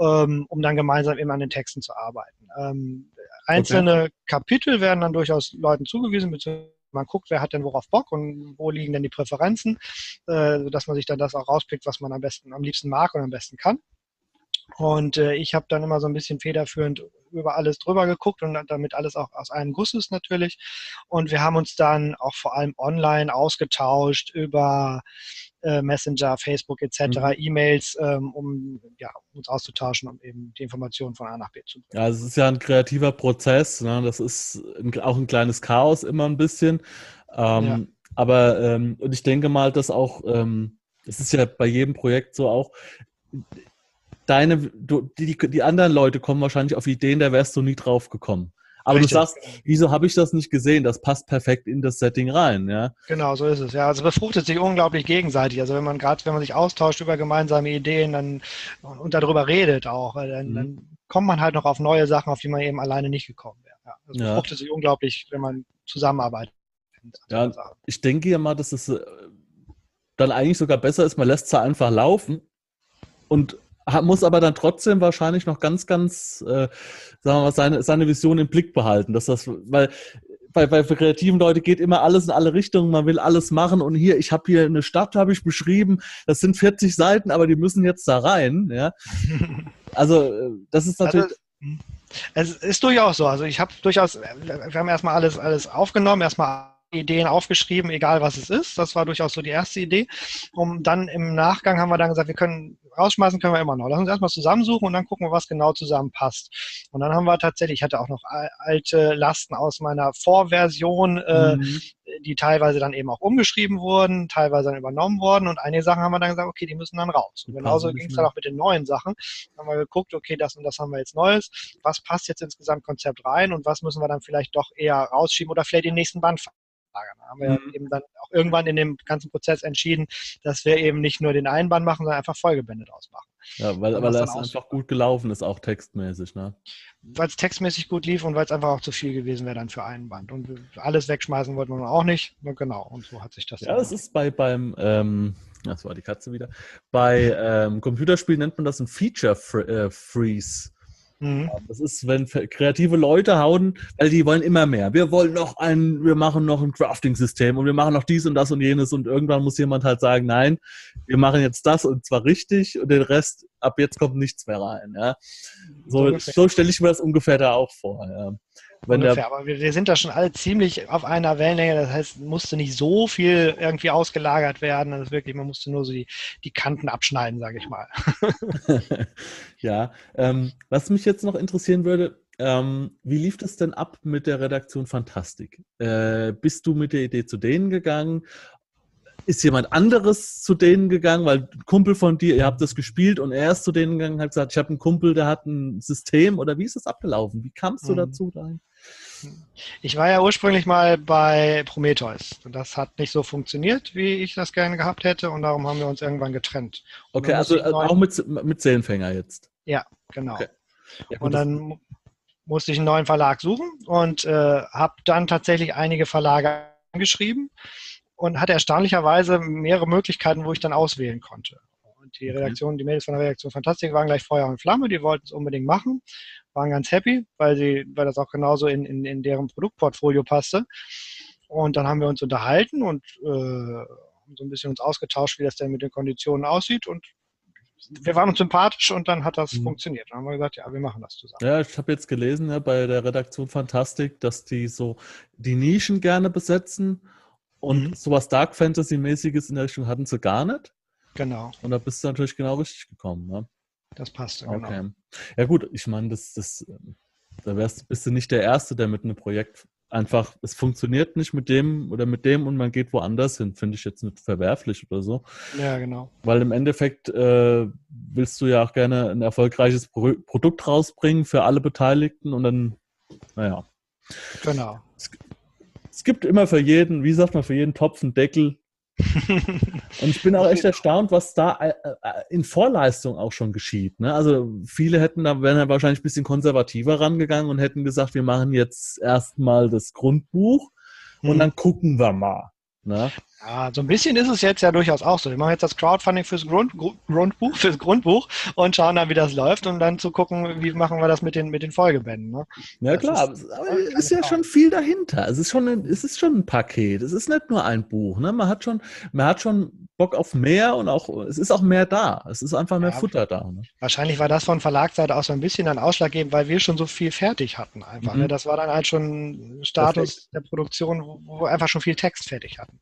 ähm, um dann gemeinsam eben an den Texten zu arbeiten. Ähm, einzelne okay. Kapitel werden dann durchaus Leuten zugewiesen, beziehungsweise man guckt, wer hat denn worauf Bock und wo liegen denn die Präferenzen, äh, dass man sich dann das auch rauspickt, was man am besten, am liebsten mag und am besten kann. Und äh, ich habe dann immer so ein bisschen federführend über alles drüber geguckt und damit alles auch aus einem Guss ist natürlich. Und wir haben uns dann auch vor allem online ausgetauscht über äh, Messenger, Facebook etc., mhm. E-Mails, ähm, um ja, uns auszutauschen, um eben die Informationen von A nach B zu bringen. Ja, es ist ja ein kreativer Prozess. Ne? Das ist ein, auch ein kleines Chaos immer ein bisschen. Ähm, ja. Aber ähm, und ich denke mal, dass auch, ähm, es ist ja bei jedem Projekt so auch, deine, du, die, die anderen Leute kommen wahrscheinlich auf Ideen, da wärst du nie drauf gekommen. Aber Richtig. du sagst, wieso habe ich das nicht gesehen? Das passt perfekt in das Setting rein, ja? Genau, so ist es. Ja, also befruchtet sich unglaublich gegenseitig. Also wenn man gerade, wenn man sich austauscht über gemeinsame Ideen, dann und darüber redet auch, dann, mhm. dann kommt man halt noch auf neue Sachen, auf die man eben alleine nicht gekommen wäre. Ja, das ja. befruchtet sich unglaublich, wenn man zusammenarbeitet. Ja, ich denke ja mal, dass es äh, dann eigentlich sogar besser ist, man lässt es einfach laufen und muss aber dann trotzdem wahrscheinlich noch ganz, ganz, äh, sagen wir mal, seine, seine Vision im Blick behalten. Dass das, weil bei, bei kreativen Leuten geht immer alles in alle Richtungen, man will alles machen und hier, ich habe hier eine Stadt, habe ich beschrieben, das sind 40 Seiten, aber die müssen jetzt da rein. Ja? [laughs] Also äh, das ist natürlich. Also, es ist durchaus so. Also ich habe durchaus, wir haben erstmal alles, alles aufgenommen, erstmal Ideen aufgeschrieben, egal was es ist. Das war durchaus so die erste Idee. Um dann im Nachgang haben wir dann gesagt, wir können rausschmeißen können wir immer noch. Lass uns erstmal zusammensuchen und dann gucken wir, was genau zusammenpasst. Und dann haben wir tatsächlich, ich hatte auch noch alte Lasten aus meiner Vorversion, äh, mhm. die teilweise dann eben auch umgeschrieben wurden, teilweise dann übernommen wurden und einige Sachen haben wir dann gesagt, okay, die müssen dann raus. Und genauso ging es dann auch mit den neuen Sachen. Dann haben wir geguckt, okay, das und das haben wir jetzt Neues. Was passt jetzt ins Gesamtkonzept rein und was müssen wir dann vielleicht doch eher rausschieben oder vielleicht den nächsten Band lagern. Da haben wir mhm. eben dann auch irgendwann in dem ganzen Prozess entschieden, dass wir eben nicht nur den einen Band machen, sondern einfach Folgebände draus machen. Ja, weil, weil das einfach gut gelaufen ist, auch textmäßig, ne? Weil es textmäßig gut lief und weil es einfach auch zu viel gewesen wäre dann für einen Band. Und alles wegschmeißen wollten wir auch nicht. Genau, und so hat sich das. Ja, es ist bei, beim, ähm, das war die Katze wieder. Bei ähm, Computerspielen nennt man das ein Feature äh, Freeze. Mhm. Das ist, wenn kreative Leute hauen, weil die wollen immer mehr. Wir wollen noch ein, wir machen noch ein Crafting-System und wir machen noch dies und das und jenes und irgendwann muss jemand halt sagen, nein, wir machen jetzt das und zwar richtig und den Rest, ab jetzt kommt nichts mehr rein. Ja. So, so stelle ich mir das ungefähr da auch vor. Ja. Wenn ungefähr, aber wir, wir, sind da schon alle ziemlich auf einer Wellenlänge. Das heißt, musste nicht so viel irgendwie ausgelagert werden. Das ist wirklich, man musste nur so die, die Kanten abschneiden, sage ich mal. [laughs] ja, ähm, was mich jetzt noch interessieren würde, ähm, wie lief das denn ab mit der Redaktion Fantastik? Äh, bist du mit der Idee zu denen gegangen? ist jemand anderes zu denen gegangen, weil ein Kumpel von dir, ihr habt das gespielt und er ist zu denen gegangen und hat gesagt, ich habe einen Kumpel, der hat ein System oder wie ist das abgelaufen? Wie kamst du mhm. dazu dahin? Ich war ja ursprünglich mal bei Prometheus und das hat nicht so funktioniert, wie ich das gerne gehabt hätte und darum haben wir uns irgendwann getrennt. Okay, also auch mit, mit Seelenfänger jetzt? Ja, genau. Okay. Ja, und dann musste ich einen neuen Verlag suchen und äh, habe dann tatsächlich einige Verlage angeschrieben und hatte erstaunlicherweise mehrere Möglichkeiten, wo ich dann auswählen konnte. Und die Redaktion, die Mädels von der Redaktion Fantastik waren gleich Feuer und Flamme, die wollten es unbedingt machen, waren ganz happy, weil sie, weil das auch genauso in, in, in deren Produktportfolio passte. Und dann haben wir uns unterhalten und äh, so ein bisschen uns ausgetauscht, wie das denn mit den Konditionen aussieht. Und wir waren uns sympathisch und dann hat das mhm. funktioniert. Dann haben wir gesagt, ja, wir machen das zusammen. Ja, ich habe jetzt gelesen ja, bei der Redaktion Fantastik, dass die so die Nischen gerne besetzen und mhm. sowas Dark Fantasy-mäßiges in der Richtung hatten sie gar nicht. Genau. Und da bist du natürlich genau richtig gekommen. Ne? Das passt, genau. Okay. Ja gut, ich meine, das, das, da wärst, bist du nicht der Erste, der mit einem Projekt einfach, es funktioniert nicht mit dem oder mit dem und man geht woanders hin, finde ich jetzt nicht verwerflich oder so. Ja, genau. Weil im Endeffekt äh, willst du ja auch gerne ein erfolgreiches Pro Produkt rausbringen für alle Beteiligten und dann, naja. Genau. Es, es gibt immer für jeden, wie sagt man, für jeden Topf einen Deckel. Und ich bin auch echt erstaunt, was da äh, äh, in Vorleistung auch schon geschieht. Ne? Also viele hätten da, wären ja wahrscheinlich ein bisschen konservativer rangegangen und hätten gesagt, wir machen jetzt erstmal das Grundbuch und hm. dann gucken wir mal. Ne? Ja, so ein bisschen ist es jetzt ja durchaus auch so. Wir machen jetzt das Crowdfunding fürs Grund, Grundbuch, fürs Grundbuch und schauen dann, wie das läuft, um dann zu gucken, wie machen wir das mit den, mit den Folgebänden. Ne? Ja, das klar, ist, aber es ist ja schon viel dahinter. Es ist schon ein, es ist schon ein Paket. Es ist nicht nur ein Buch. Ne? Man hat schon, man hat schon Bock auf mehr und auch, es ist auch mehr da. Es ist einfach mehr ja, Futter da. Ne? Wahrscheinlich war das von Verlagsseite auch so ein bisschen ein Ausschlaggebend, weil wir schon so viel fertig hatten einfach. Ne? Mhm. Ne? Das war dann halt schon Status Perfekt. der Produktion, wo wir einfach schon viel Text fertig hatten.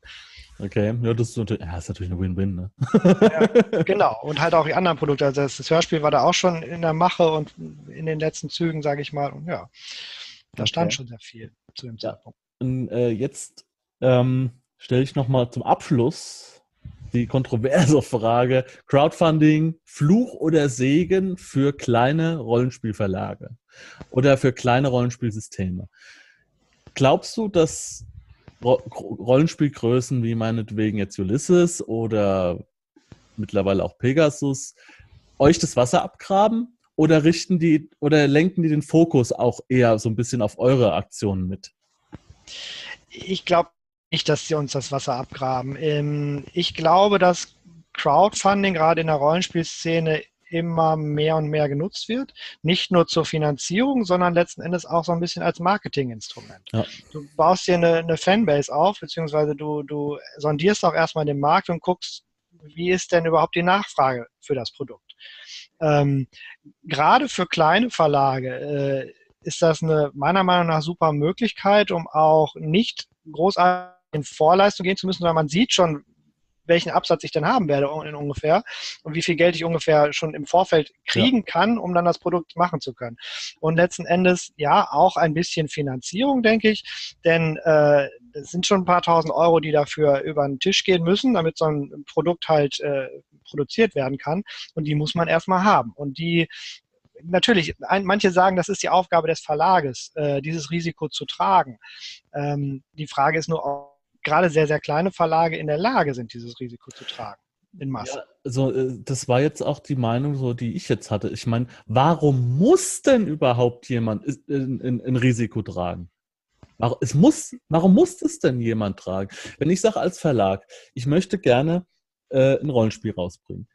Okay, ja, das ist natürlich, ja, ist natürlich eine Win-Win, ne? ja, genau, und halt auch die anderen Produkte. Also das Hörspiel war da auch schon in der Mache und in den letzten Zügen, sage ich mal. Und ja, da okay. stand schon sehr viel zu dem Zeitpunkt. Und äh, jetzt ähm, stelle ich nochmal zum Abschluss die kontroverse Frage: Crowdfunding, Fluch oder Segen für kleine Rollenspielverlage oder für kleine Rollenspielsysteme. Glaubst du, dass Rollenspielgrößen wie meinetwegen jetzt Ulysses oder mittlerweile auch Pegasus euch das Wasser abgraben oder richten die oder lenken die den Fokus auch eher so ein bisschen auf eure Aktionen mit? Ich glaube nicht, dass sie uns das Wasser abgraben. Ähm, ich glaube, dass Crowdfunding gerade in der Rollenspielszene immer mehr und mehr genutzt wird. Nicht nur zur Finanzierung, sondern letzten Endes auch so ein bisschen als Marketinginstrument. Ja. Du baust dir eine, eine, Fanbase auf, beziehungsweise du, du sondierst auch erstmal den Markt und guckst, wie ist denn überhaupt die Nachfrage für das Produkt. Ähm, gerade für kleine Verlage äh, ist das eine meiner Meinung nach super Möglichkeit, um auch nicht großartig in Vorleistung gehen zu müssen, sondern man sieht schon, welchen Absatz ich denn haben werde in ungefähr und wie viel Geld ich ungefähr schon im Vorfeld kriegen ja. kann, um dann das Produkt machen zu können. Und letzten Endes ja auch ein bisschen Finanzierung, denke ich, denn äh, es sind schon ein paar tausend Euro, die dafür über den Tisch gehen müssen, damit so ein Produkt halt äh, produziert werden kann. Und die muss man erstmal haben. Und die natürlich, ein, manche sagen, das ist die Aufgabe des Verlages, äh, dieses Risiko zu tragen. Ähm, die Frage ist nur, gerade sehr, sehr kleine Verlage in der Lage sind, dieses Risiko zu tragen. In Masse. Ja, also das war jetzt auch die Meinung, so die ich jetzt hatte. Ich meine, warum muss denn überhaupt jemand ein Risiko tragen? Es muss, warum muss es denn jemand tragen? Wenn ich sage als Verlag, ich möchte gerne äh, ein Rollenspiel rausbringen.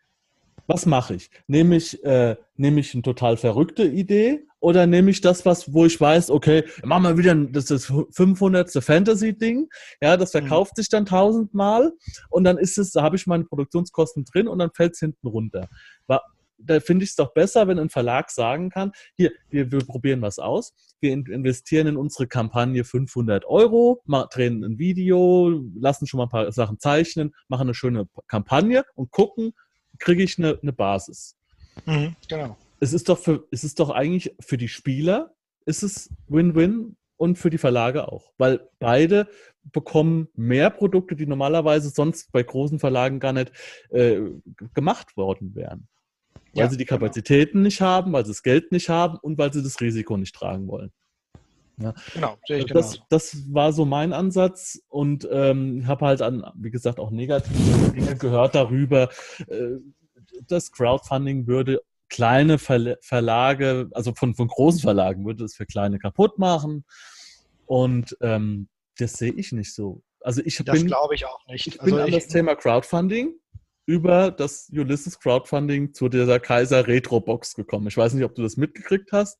Was mache ich? Nehme ich, äh, nehme ich eine total verrückte Idee oder nehme ich das, was, wo ich weiß, okay, machen wir wieder das, das 500. Fantasy-Ding, ja, das Mhm. verkauft sich dann tausendmal und dann ist es, da habe ich meine Produktionskosten drin und dann fällt es hinten runter. Da finde ich es doch besser, wenn ein Verlag sagen kann, hier, wir, wir probieren was aus, wir in- investieren in unsere Kampagne 500 Euro, drehen ein Video, lassen schon mal ein paar Sachen zeichnen, machen eine schöne Kampagne und gucken, kriege ich eine, eine Basis. Mhm, genau. Es ist doch für, es ist doch eigentlich für die Spieler ist es Win-Win und für die Verlage auch, weil beide bekommen mehr Produkte, die normalerweise sonst bei großen Verlagen gar nicht äh, gemacht worden wären. Weil Ja, sie die genau. Kapazitäten nicht haben, weil sie das Geld nicht haben und weil sie das Risiko nicht tragen wollen. Genau, sehe ich Das, genau. das war so mein Ansatz und ähm, habe halt an, wie gesagt, auch negative Dinge gehört darüber, äh, das Crowdfunding würde kleine Verla- Verlage, also von, von großen Verlagen, würde es für kleine kaputt machen. Und ähm, das sehe ich nicht so. Also ich Das bin, glaube ich auch nicht. ich bin also an das Thema Crowdfunding über das Ulysses Crowdfunding zu dieser Kaiser Retro Box gekommen. Ich weiß nicht, ob du das mitgekriegt hast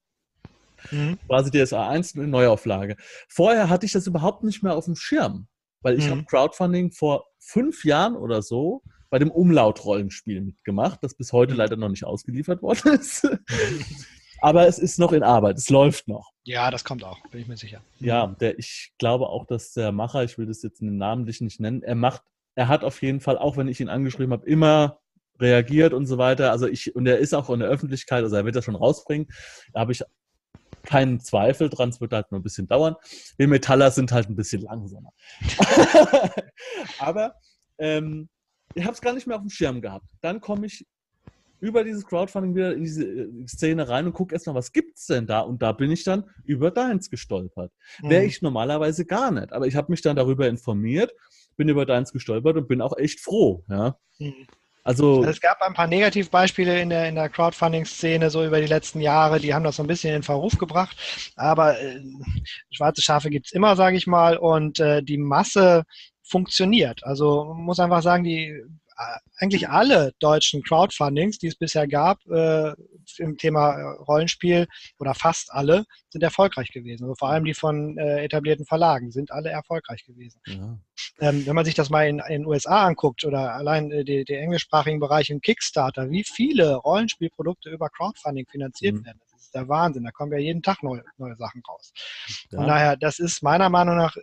Mhm. quasi DSA 1 in Neuauflage. Vorher hatte ich das überhaupt nicht mehr auf dem Schirm, weil ich Mhm. habe Crowdfunding vor fünf Jahren oder so bei dem Umlaut-Rollenspiel mitgemacht, das bis heute Mhm. leider noch nicht ausgeliefert worden [laughs] ist. Aber es ist noch in Arbeit, es läuft noch. Ja, das kommt auch, bin ich mir sicher. Ja, der, ich glaube auch, dass der Macher, ich will das jetzt namentlich nicht nennen, er macht, er hat auf jeden Fall, auch wenn ich ihn angeschrieben habe, immer reagiert und so weiter. Also ich, und er ist auch in der Öffentlichkeit, also er wird das schon rausbringen. Da habe ich keinen Zweifel dran, es wird halt nur ein bisschen dauern. Wir Metaller sind halt ein bisschen langsamer. [laughs] Aber ähm, ich habe es gar nicht mehr auf dem Schirm gehabt. Dann komme ich über dieses Crowdfunding wieder in diese äh, Szene rein und gucke erstmal, was gibt's denn da? Und da bin ich dann über deins gestolpert. Wäre Mhm. ich normalerweise gar nicht. Aber ich habe mich dann darüber informiert, bin über deins gestolpert und bin auch echt froh. Ja? Mhm. Also, Es gab ein paar Negativbeispiele in der, in der Crowdfunding-Szene so über die letzten Jahre, die haben das so ein bisschen in Verruf gebracht. Aber äh, schwarze Schafe gibt's immer, sage ich mal, und äh, die Masse funktioniert. Also man muss einfach sagen, die äh, eigentlich alle deutschen Crowdfundings, die es bisher gab, äh, im Thema äh, Rollenspiel oder fast alle, sind erfolgreich gewesen. Also vor allem die von äh, etablierten Verlagen sind alle erfolgreich gewesen. ja. Ähm, wenn man sich das mal in den USA anguckt oder allein äh, die englischsprachigen Bereich in Kickstarter, wie viele Rollenspielprodukte über Crowdfunding finanziert Mhm. werden, das ist der Wahnsinn. Da kommen ja jeden Tag neue, neue Sachen raus. Von Ja. daher, das ist meiner Meinung nach,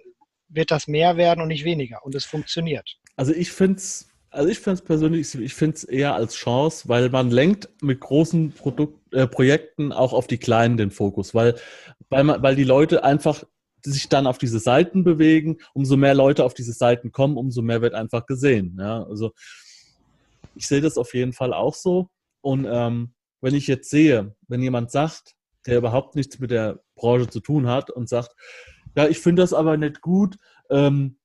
wird das mehr werden und nicht weniger. Und es funktioniert. Also ich finde es, also ich finde persönlich, ich finde es eher als Chance, weil man lenkt mit großen Produkt, äh, Projekten auch auf die kleinen den Fokus, weil, weil, man, weil die Leute einfach sich dann auf diese Seiten bewegen, umso mehr Leute auf diese Seiten kommen, umso mehr wird einfach gesehen. Ja? Also ich sehe das auf jeden Fall auch so. Und ähm, wenn ich jetzt sehe, wenn jemand sagt, der überhaupt nichts mit der Branche zu tun hat und sagt, ja, ich finde das aber nicht gut, ähm,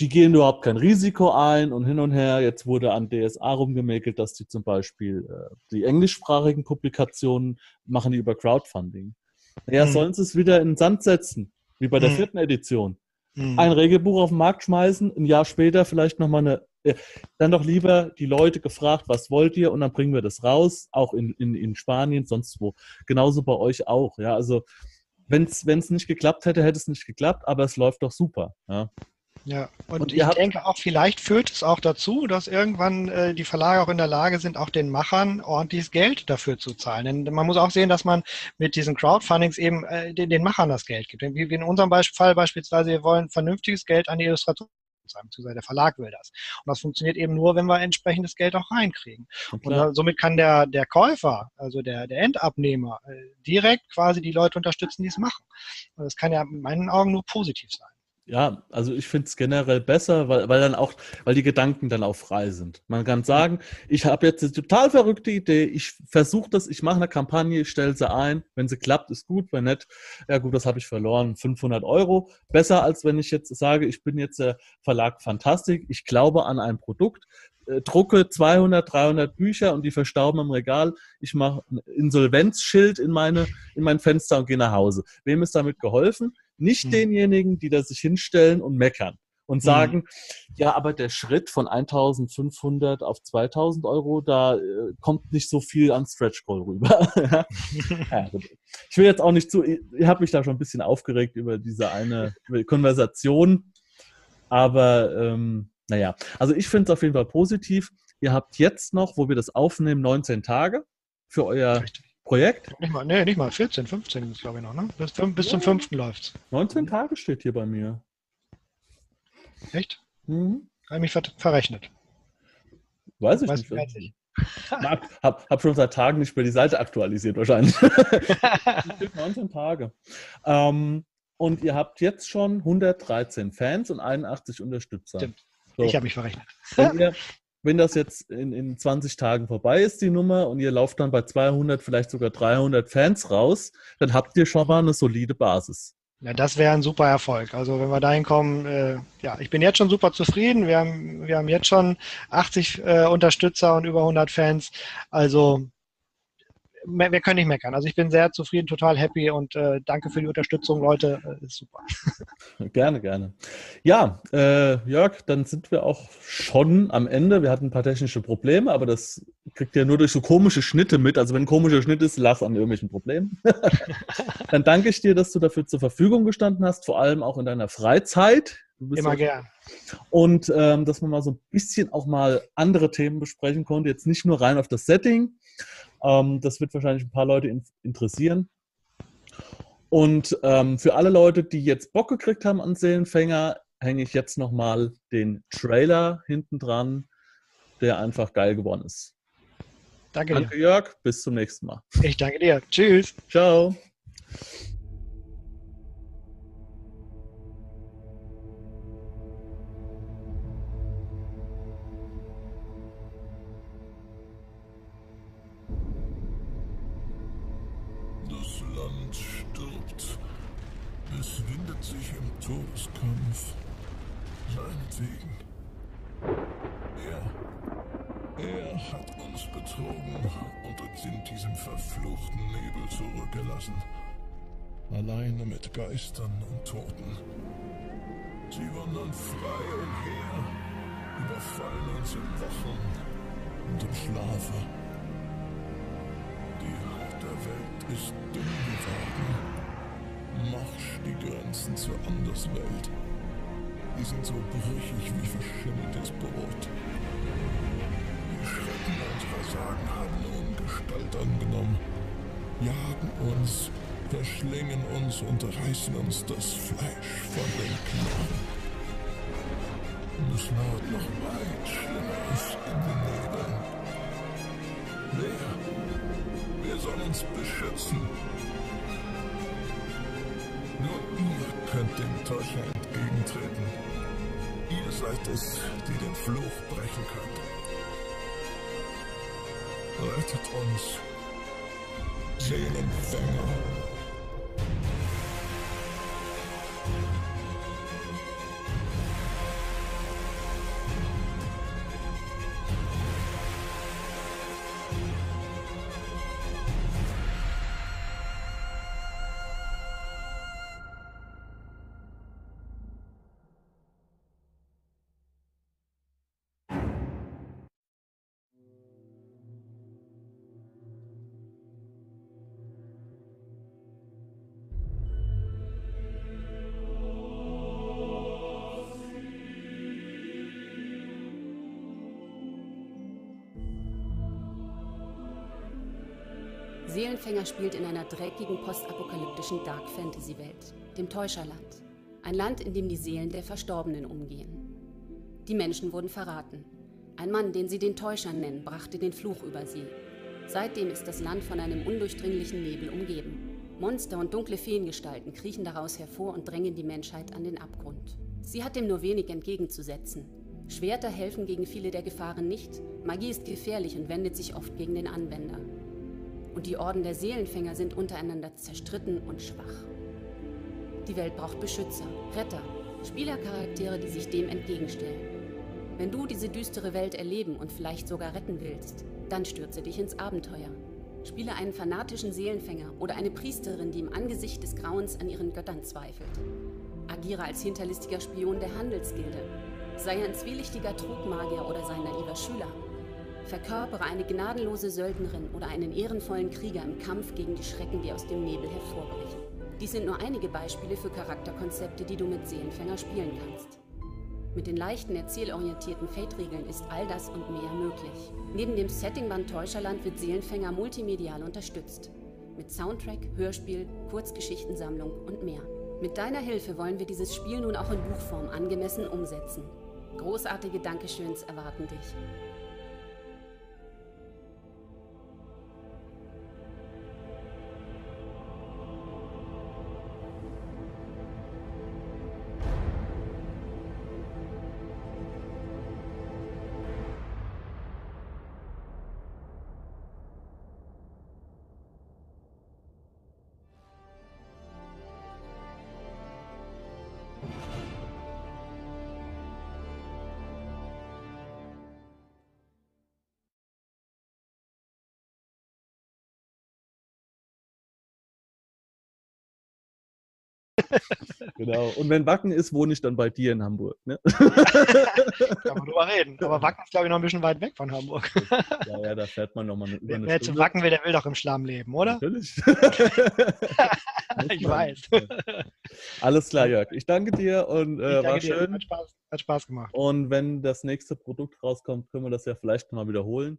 die gehen überhaupt kein Risiko ein und hin und her. Jetzt wurde an DSA rumgemäkelt, dass die zum Beispiel äh, die englischsprachigen Publikationen machen die über Crowdfunding. Ja, Mhm. sollen sie es wieder in den Sand setzen, wie bei der Mhm. vierten Edition. Mhm. Ein Regelbuch auf den Markt schmeißen, ein Jahr später vielleicht nochmal eine. Äh, dann doch lieber die Leute gefragt, was wollt ihr? Und dann bringen wir das raus, auch in, in, in Spanien, sonst wo. Genauso bei euch auch. Ja, also wenn es nicht geklappt hätte, hätte es nicht geklappt, aber es läuft doch super. Ja. Ja, und, Und ich habt- denke auch, vielleicht führt es auch dazu, dass irgendwann äh, die Verlage auch in der Lage sind, auch den Machern ordentliches Geld dafür zu zahlen. Denn man muss auch sehen, dass man mit diesen Crowdfundings eben äh, den, den Machern das Geld gibt. Wie in unserem Fall beispielsweise, wir wollen vernünftiges Geld an die Illustratoren zahlen, beziehungsweise der Verlag will das. Und das funktioniert eben nur, wenn wir entsprechendes Geld auch reinkriegen. Und da, somit kann der, der Käufer, also der, der Endabnehmer, äh, direkt quasi die Leute unterstützen, die es machen. Und das kann ja in meinen Augen nur positiv sein. Ja, also ich finde es generell besser, weil, weil dann auch, weil die Gedanken dann auch frei sind. Man kann sagen, ich habe jetzt eine total verrückte Idee, ich versuche das, ich mache eine Kampagne, ich stelle sie ein, wenn sie klappt, ist gut, wenn nicht, ja gut, das habe ich verloren, 500 Euro. Besser als wenn ich jetzt sage, ich bin jetzt der Verlag Fantastik, ich glaube an ein Produkt, äh, drucke 200, 300 Bücher und die verstauben im Regal, ich mache ein Insolvenzschild in, meine, in mein Fenster und gehe nach Hause. Wem ist damit geholfen? Nicht Hm. denjenigen, die da sich hinstellen und meckern und sagen, mhm. ja, aber der Schritt von 1500 auf 2000 Euro, da äh, kommt nicht so viel an Stretch Goal rüber. [laughs] ja, ich will jetzt auch nicht zu, ich, ich habe mich da schon ein bisschen aufgeregt über diese eine über die Konversation, aber ähm, naja, also ich finde es auf jeden Fall positiv. Ihr habt jetzt noch, wo wir das aufnehmen, 19 Tage für euer Richtig. Projekt. Nicht mal, nee, nicht mal 14, 15 ist glaube ich noch, ne? Bis, bis zum 5. läuft 19 Tage steht hier bei mir. Echt? Mhm. Habe mich ver verrechnet. Weiß ich Weiß nicht. nicht. [laughs] Hab, hab, hab, schon seit Tagen nicht mehr die Seite aktualisiert, wahrscheinlich. [laughs] 19 Tage. Ähm, und ihr habt jetzt schon 113 Fans und 81 Unterstützer. Stimmt. So. Ich habe mich verrechnet. Wenn, ihr, wenn das jetzt in, in 20 Tagen vorbei ist, die Nummer, und ihr lauft dann bei 200, vielleicht sogar 300 Fans raus, dann habt ihr schon mal eine solide Basis. Ja, das wäre ein super Erfolg. Also wenn wir dahin kommen, äh, ja, ich bin jetzt schon super zufrieden. Wir haben, wir haben jetzt schon 80 äh, Unterstützer und über 100 Fans. Also wir können nicht meckern. Also ich bin sehr zufrieden, total happy und äh, danke für die Unterstützung, Leute. Äh, ist super. [laughs] Gerne, gerne. Ja, äh, Jörg, dann sind wir auch schon am Ende. Wir hatten ein paar technische Probleme, aber das kriegt ihr nur durch so komische Schnitte mit. Also wenn ein komischer Schnitt ist, lach an irgendwelchen Problemen. [laughs] dann danke ich dir, dass du dafür zur Verfügung gestanden hast, vor allem auch in deiner Freizeit. Immer ja, gern. Und ähm, dass man mal so ein bisschen auch mal andere Themen besprechen konnte. Jetzt nicht nur rein auf das Setting, ähm, das wird wahrscheinlich ein paar Leute in interessieren. Und ähm, für alle Leute, die jetzt Bock gekriegt haben an Seelenfänger, hänge ich jetzt nochmal den Trailer hinten dran, der einfach geil geworden ist. Danke, danke dir. Jörg. Bis zum nächsten Mal. Ich danke dir. Tschüss. Ciao. Seinetwegen. Er, er hat uns betrogen und uns in diesem verfluchten Nebel zurückgelassen. Alleine mit Geistern und Toten. Sie wandern frei umher, überfallen uns im Wachen und im Schlafe. Die Haut der Welt ist dünn geworden Marsch die Grenzen zur Anderswelt. Die sind so brüchig wie verschimmeltes Brot. Die Schrecken unserer Sagen haben nun Gestalt angenommen, jagen uns, verschlingen uns und reißen uns das Fleisch von den Knochen. Und es naht noch weit Schlimmeres in den Nebeln. Wer? Wer soll uns beschützen? Nur ihr könnt dem Täuscher entgegentreten. Ihr seid es, die den Fluch brechen könnt. Rettet uns, Seelenfänger. Seelenfänger spielt in einer dreckigen postapokalyptischen Dark Fantasy Welt, dem Täuscherland. Ein Land, in dem die Seelen der Verstorbenen umgehen. Die Menschen wurden verraten. Ein Mann, den sie den Täuschern nennen, brachte den Fluch über sie. Seitdem ist das Land von einem undurchdringlichen Nebel umgeben. Monster und dunkle Feengestalten kriechen daraus hervor und drängen die Menschheit an den Abgrund. Sie hat dem nur wenig entgegenzusetzen. Schwerter helfen gegen viele der Gefahren nicht, Magie ist gefährlich und wendet sich oft gegen den Anwender und die Orden der Seelenfänger sind untereinander zerstritten und schwach. Die Welt braucht Beschützer, Retter, Spielercharaktere, die sich dem entgegenstellen. Wenn du diese düstere Welt erleben und vielleicht sogar retten willst, dann stürze dich ins Abenteuer. Spiele einen fanatischen Seelenfänger oder eine Priesterin, die im Angesicht des Grauens an ihren Göttern zweifelt. agiere als hinterlistiger Spion der Handelsgilde. Sei ein zwielichtiger Trugmagier oder sein naiver Schüler. Verkörpere eine gnadenlose Söldnerin oder einen ehrenvollen Krieger im Kampf gegen die Schrecken, die aus dem Nebel hervorbrechen. Dies sind nur einige Beispiele für Charakterkonzepte, die du mit Seelenfänger spielen kannst. Mit den leichten, erzählorientierten Fate-Regeln ist all das und mehr möglich. Neben dem Settingband Täuscherland wird Seelenfänger multimedial unterstützt. Mit Soundtrack, Hörspiel, Kurzgeschichtensammlung und mehr. Mit deiner Hilfe wollen wir dieses Spiel nun auch in Buchform angemessen umsetzen. Großartige Dankeschöns erwarten dich. Genau. Und wenn Wacken ist, wohne ich dann bei dir in Hamburg. Ne? Kann man drüber reden. Aber Wacken ist, glaube ich, noch ein bisschen weit weg von Hamburg. ja, ja, da fährt man nochmal über eine Wer zu Wacken will, der will doch im Schlamm leben, oder? Natürlich. ich weiß. Alles klar, Jörg. Ich danke dir und äh, danke war dir. schön. Hat Spaß, hat Spaß gemacht. Und wenn das nächste Produkt rauskommt, können wir das ja vielleicht mal wiederholen.